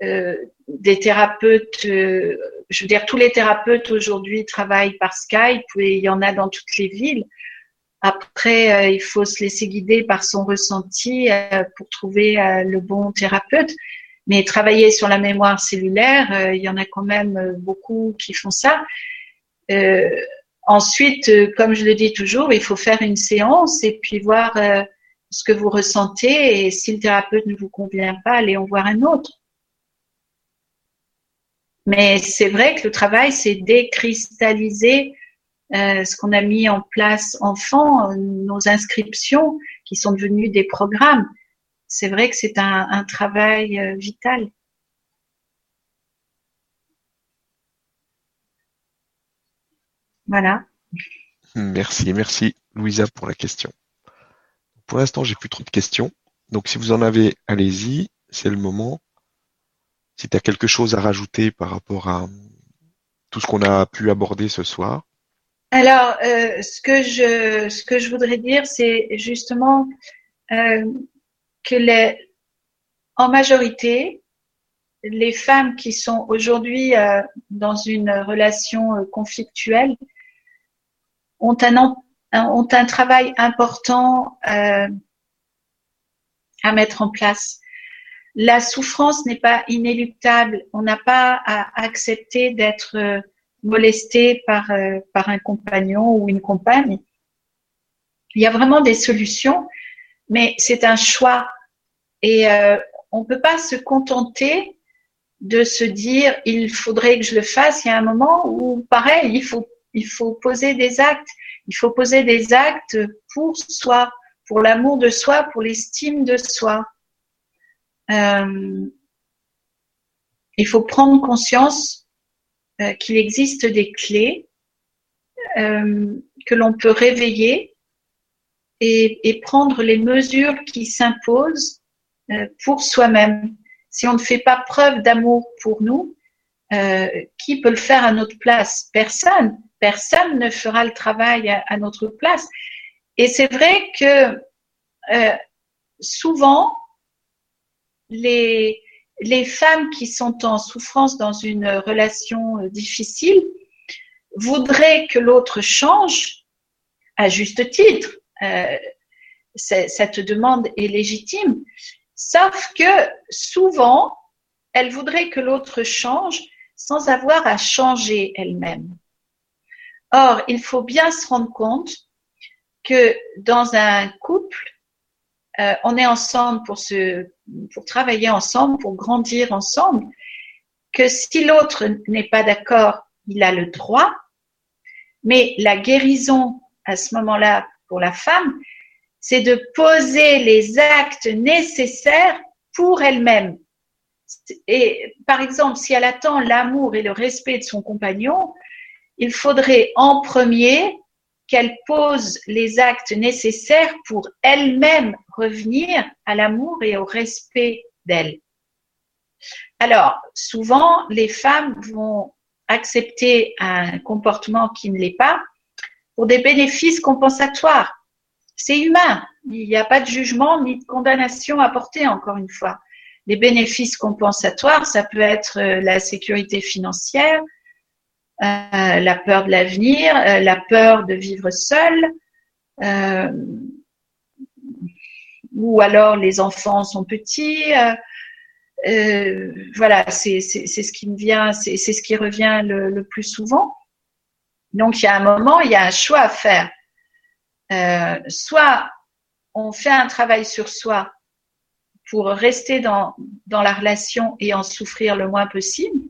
euh, des thérapeutes, je veux dire tous les thérapeutes aujourd'hui travaillent par Skype et il y en a dans toutes les villes. Après, il faut se laisser guider par son ressenti pour trouver le bon thérapeute. Mais travailler sur la mémoire cellulaire, il y en a quand même beaucoup qui font ça. Euh, ensuite, euh, comme je le dis toujours, il faut faire une séance et puis voir euh, ce que vous ressentez et si le thérapeute ne vous convient pas, allez en voir un autre. Mais c'est vrai que le travail, c'est décristalliser euh, ce qu'on a mis en place enfant, nos inscriptions qui sont devenues des programmes. C'est vrai que c'est un, un, travail vital. Voilà. Merci, merci Louisa pour la question. Pour l'instant, j'ai plus trop de questions. Donc si vous en avez, allez-y, c'est le moment. Si tu as quelque chose à rajouter par rapport à tout ce qu'on a pu aborder ce soir. Alors, euh, ce que je ce que je voudrais dire, c'est justement euh, que les, en majorité, les femmes qui sont aujourd'hui euh, dans une relation conflictuelle ont un, ont un travail important euh, à mettre en place. La souffrance n'est pas inéluctable. On n'a pas à accepter d'être euh, molesté par, euh, par un compagnon ou une compagne. Il y a vraiment des solutions, mais c'est un choix. Et on ne peut pas se contenter de se dire il faudrait que je le fasse. Il y a un moment où, pareil, il faut il faut poser des actes. Il faut poser des actes pour soi, pour l'amour de soi, pour l'estime de soi. Euh, il faut prendre conscience euh, qu'il existe des clés euh, que l'on peut réveiller et, prendre les mesures qui s'imposent pour soi-même. Si on ne fait pas preuve d'amour pour nous, qui peut le faire à notre place? Personne personne ne fera le travail à, notre place. Et c'est vrai que euh, souvent, les, femmes qui sont en souffrance dans une relation euh, difficile voudraient que l'autre change à juste titre. Euh, cette demande est légitime. Sauf que souvent, elles voudraient que l'autre change sans avoir à changer elle-même. Or, il faut bien se rendre compte que dans un couple, euh, on est ensemble pour se, pour travailler ensemble, pour grandir ensemble, que si l'autre n'est pas d'accord, il a le droit, mais la guérison à ce moment-là pour la femme, c'est de poser les actes nécessaires pour elle-même. Et par exemple, si elle attend l'amour et le respect de son compagnon, il faudrait en premier qu'elle pose les actes nécessaires pour elle-même revenir à l'amour et au respect d'elle. Alors, souvent, les femmes vont accepter un comportement qui ne l'est pas pour des bénéfices compensatoires. C'est humain. Il n'y a pas de jugement ni de condamnation à porter, encore une fois. Les bénéfices compensatoires, ça peut être euh, la sécurité financière, euh, la peur de l'avenir, euh, la peur de vivre seul, euh, ou alors les enfants sont petits. voilà, c'est ce qui me vient, c'est ce qui revient le, le, plus souvent. Donc il y a un moment, il y a un choix à faire. soit on fait un travail sur soi pour rester dans, dans la relation et en souffrir le moins possible,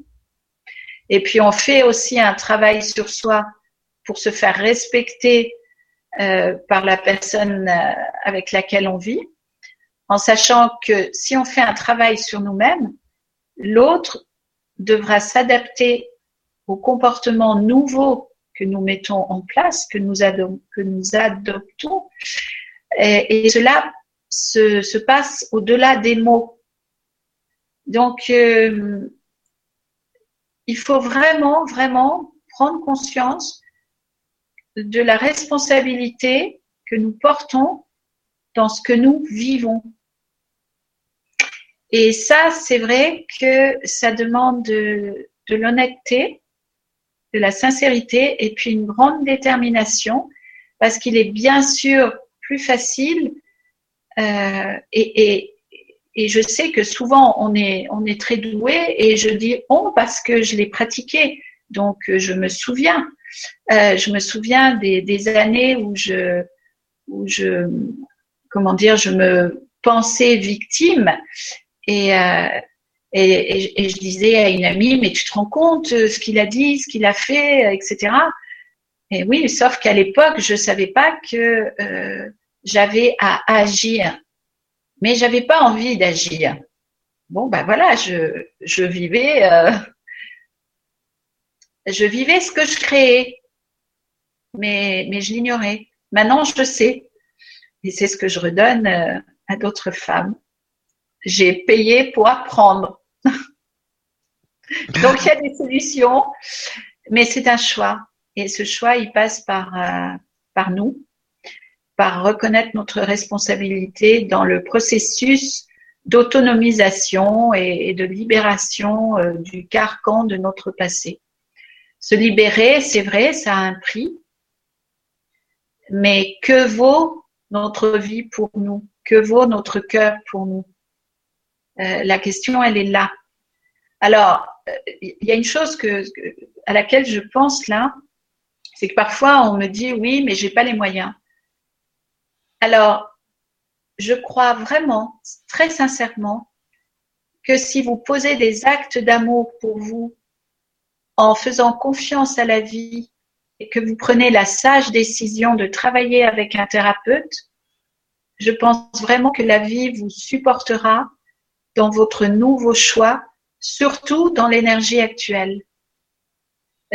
et puis on fait aussi un travail sur soi pour se faire respecter euh, par la personne euh, avec laquelle on vit, en sachant que si on fait un travail sur nous-mêmes, l'autre devra s'adapter au comportement nouveau que nous mettons en place, que nous, adoptons. Et, et cela se, se passe au-delà des mots. Donc, euh, il faut vraiment, vraiment prendre conscience de la responsabilité que nous portons dans ce que nous vivons. Et ça, c'est vrai que ça demande de, l'honnêteté, de la sincérité et puis une grande détermination parce qu'il est bien sûr plus facile euh, et, et je sais que souvent on est, on est très doué et je dis on parce que je l'ai pratiqué. Donc je me souviens, euh, je me souviens des, des, années où je, où je, comment dire, je me pensais victime et, euh, et, et, je disais à une amie mais tu te rends compte ce qu'il a dit, ce qu'il a fait, etc. Et oui, sauf qu'à l'époque je savais pas que euh, j'avais à agir mais j'avais pas envie d'agir. Bon, ben voilà, je, je vivais, euh, je vivais ce que je créais, mais, mais je l'ignorais. Maintenant, je sais. Et c'est ce que je redonne euh, à d'autres femmes. J'ai payé pour apprendre. Donc, il y a des solutions, mais c'est un choix. Et ce choix, il passe par, euh, par nous par reconnaître notre responsabilité dans le processus d'autonomisation et, de libération euh, du carcan de notre passé. Se libérer, c'est vrai, ça a un prix, mais que vaut notre vie pour nous? Que vaut notre cœur pour nous? Euh, La question, elle est là. Alors, euh, il y a une chose à laquelle je pense là, c'est que parfois on me dit oui, mais j'ai pas les moyens. Alors, je crois vraiment, très sincèrement, que si vous posez des actes d'amour pour vous en faisant confiance à la vie et que vous prenez la sage décision de travailler avec un thérapeute, je pense vraiment que la vie vous supportera dans votre nouveau choix, surtout dans l'énergie actuelle.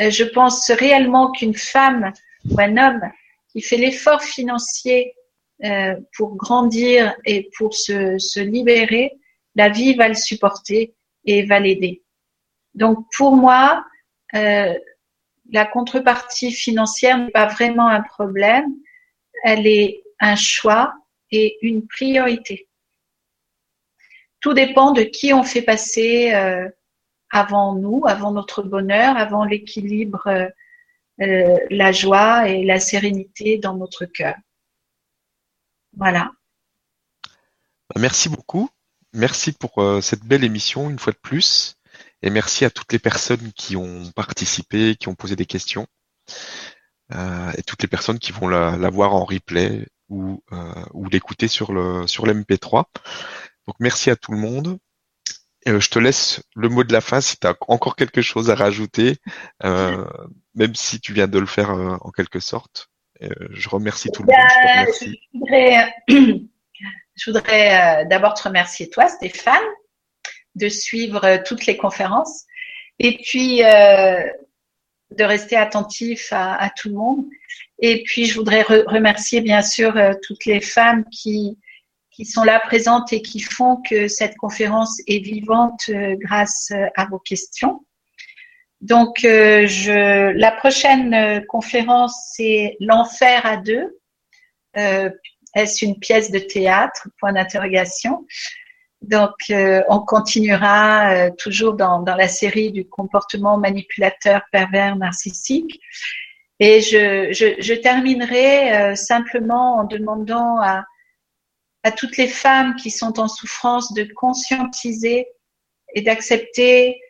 Euh, je pense réellement qu'une femme ou un homme qui fait l'effort financier euh, pour grandir et pour se, se libérer, la vie va le supporter et va l'aider. Donc pour moi, euh, la contrepartie financière n'est pas vraiment un problème, elle est un choix et une priorité. Tout dépend de qui on fait passer euh, avant nous, avant notre bonheur, avant l'équilibre, euh, la joie et la sérénité dans notre cœur. Voilà. Bah, merci beaucoup. Merci pour euh, cette belle émission une fois de plus. Et merci à toutes les personnes qui ont participé, qui ont posé des questions. Euh, et toutes les personnes qui vont la, voir en replay ou, euh, ou l'écouter sur le sur l'MP3. Donc merci à tout le monde. je te laisse le mot de la fin si tu as encore quelque chose à rajouter, même si tu viens de le faire en quelque sorte. Euh, je remercie tout le monde. Je, voudrais, euh, d'abord te remercier toi, Stéphane, de suivre euh, toutes les conférences. Et puis, de rester attentif à, tout le monde. Et puis, je voudrais remercier bien sûr euh, toutes les femmes qui, qui sont là présentes et qui font que cette conférence est vivante euh, grâce euh, à vos questions. Donc, je, la prochaine conférence, c'est L'enfer à deux. Est-ce une pièce de théâtre? Point d'interrogation. Donc, euh, on continuera euh, toujours dans, dans, la série du comportement manipulateur pervers narcissique. Et je, je, je terminerai euh, simplement en demandant à, à toutes les femmes qui sont en souffrance de conscientiser et d'accepter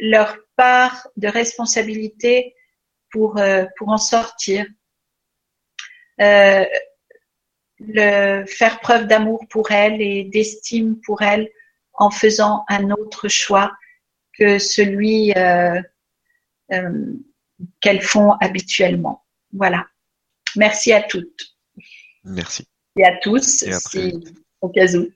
leur part de responsabilité pour, pour en sortir. Euh, le, faire preuve d'amour pour elle et d'estime pour elle en faisant un autre choix que celui euh, euh, qu'elles font habituellement. Voilà. Merci à toutes. Merci. Et à tous. Et au cas où.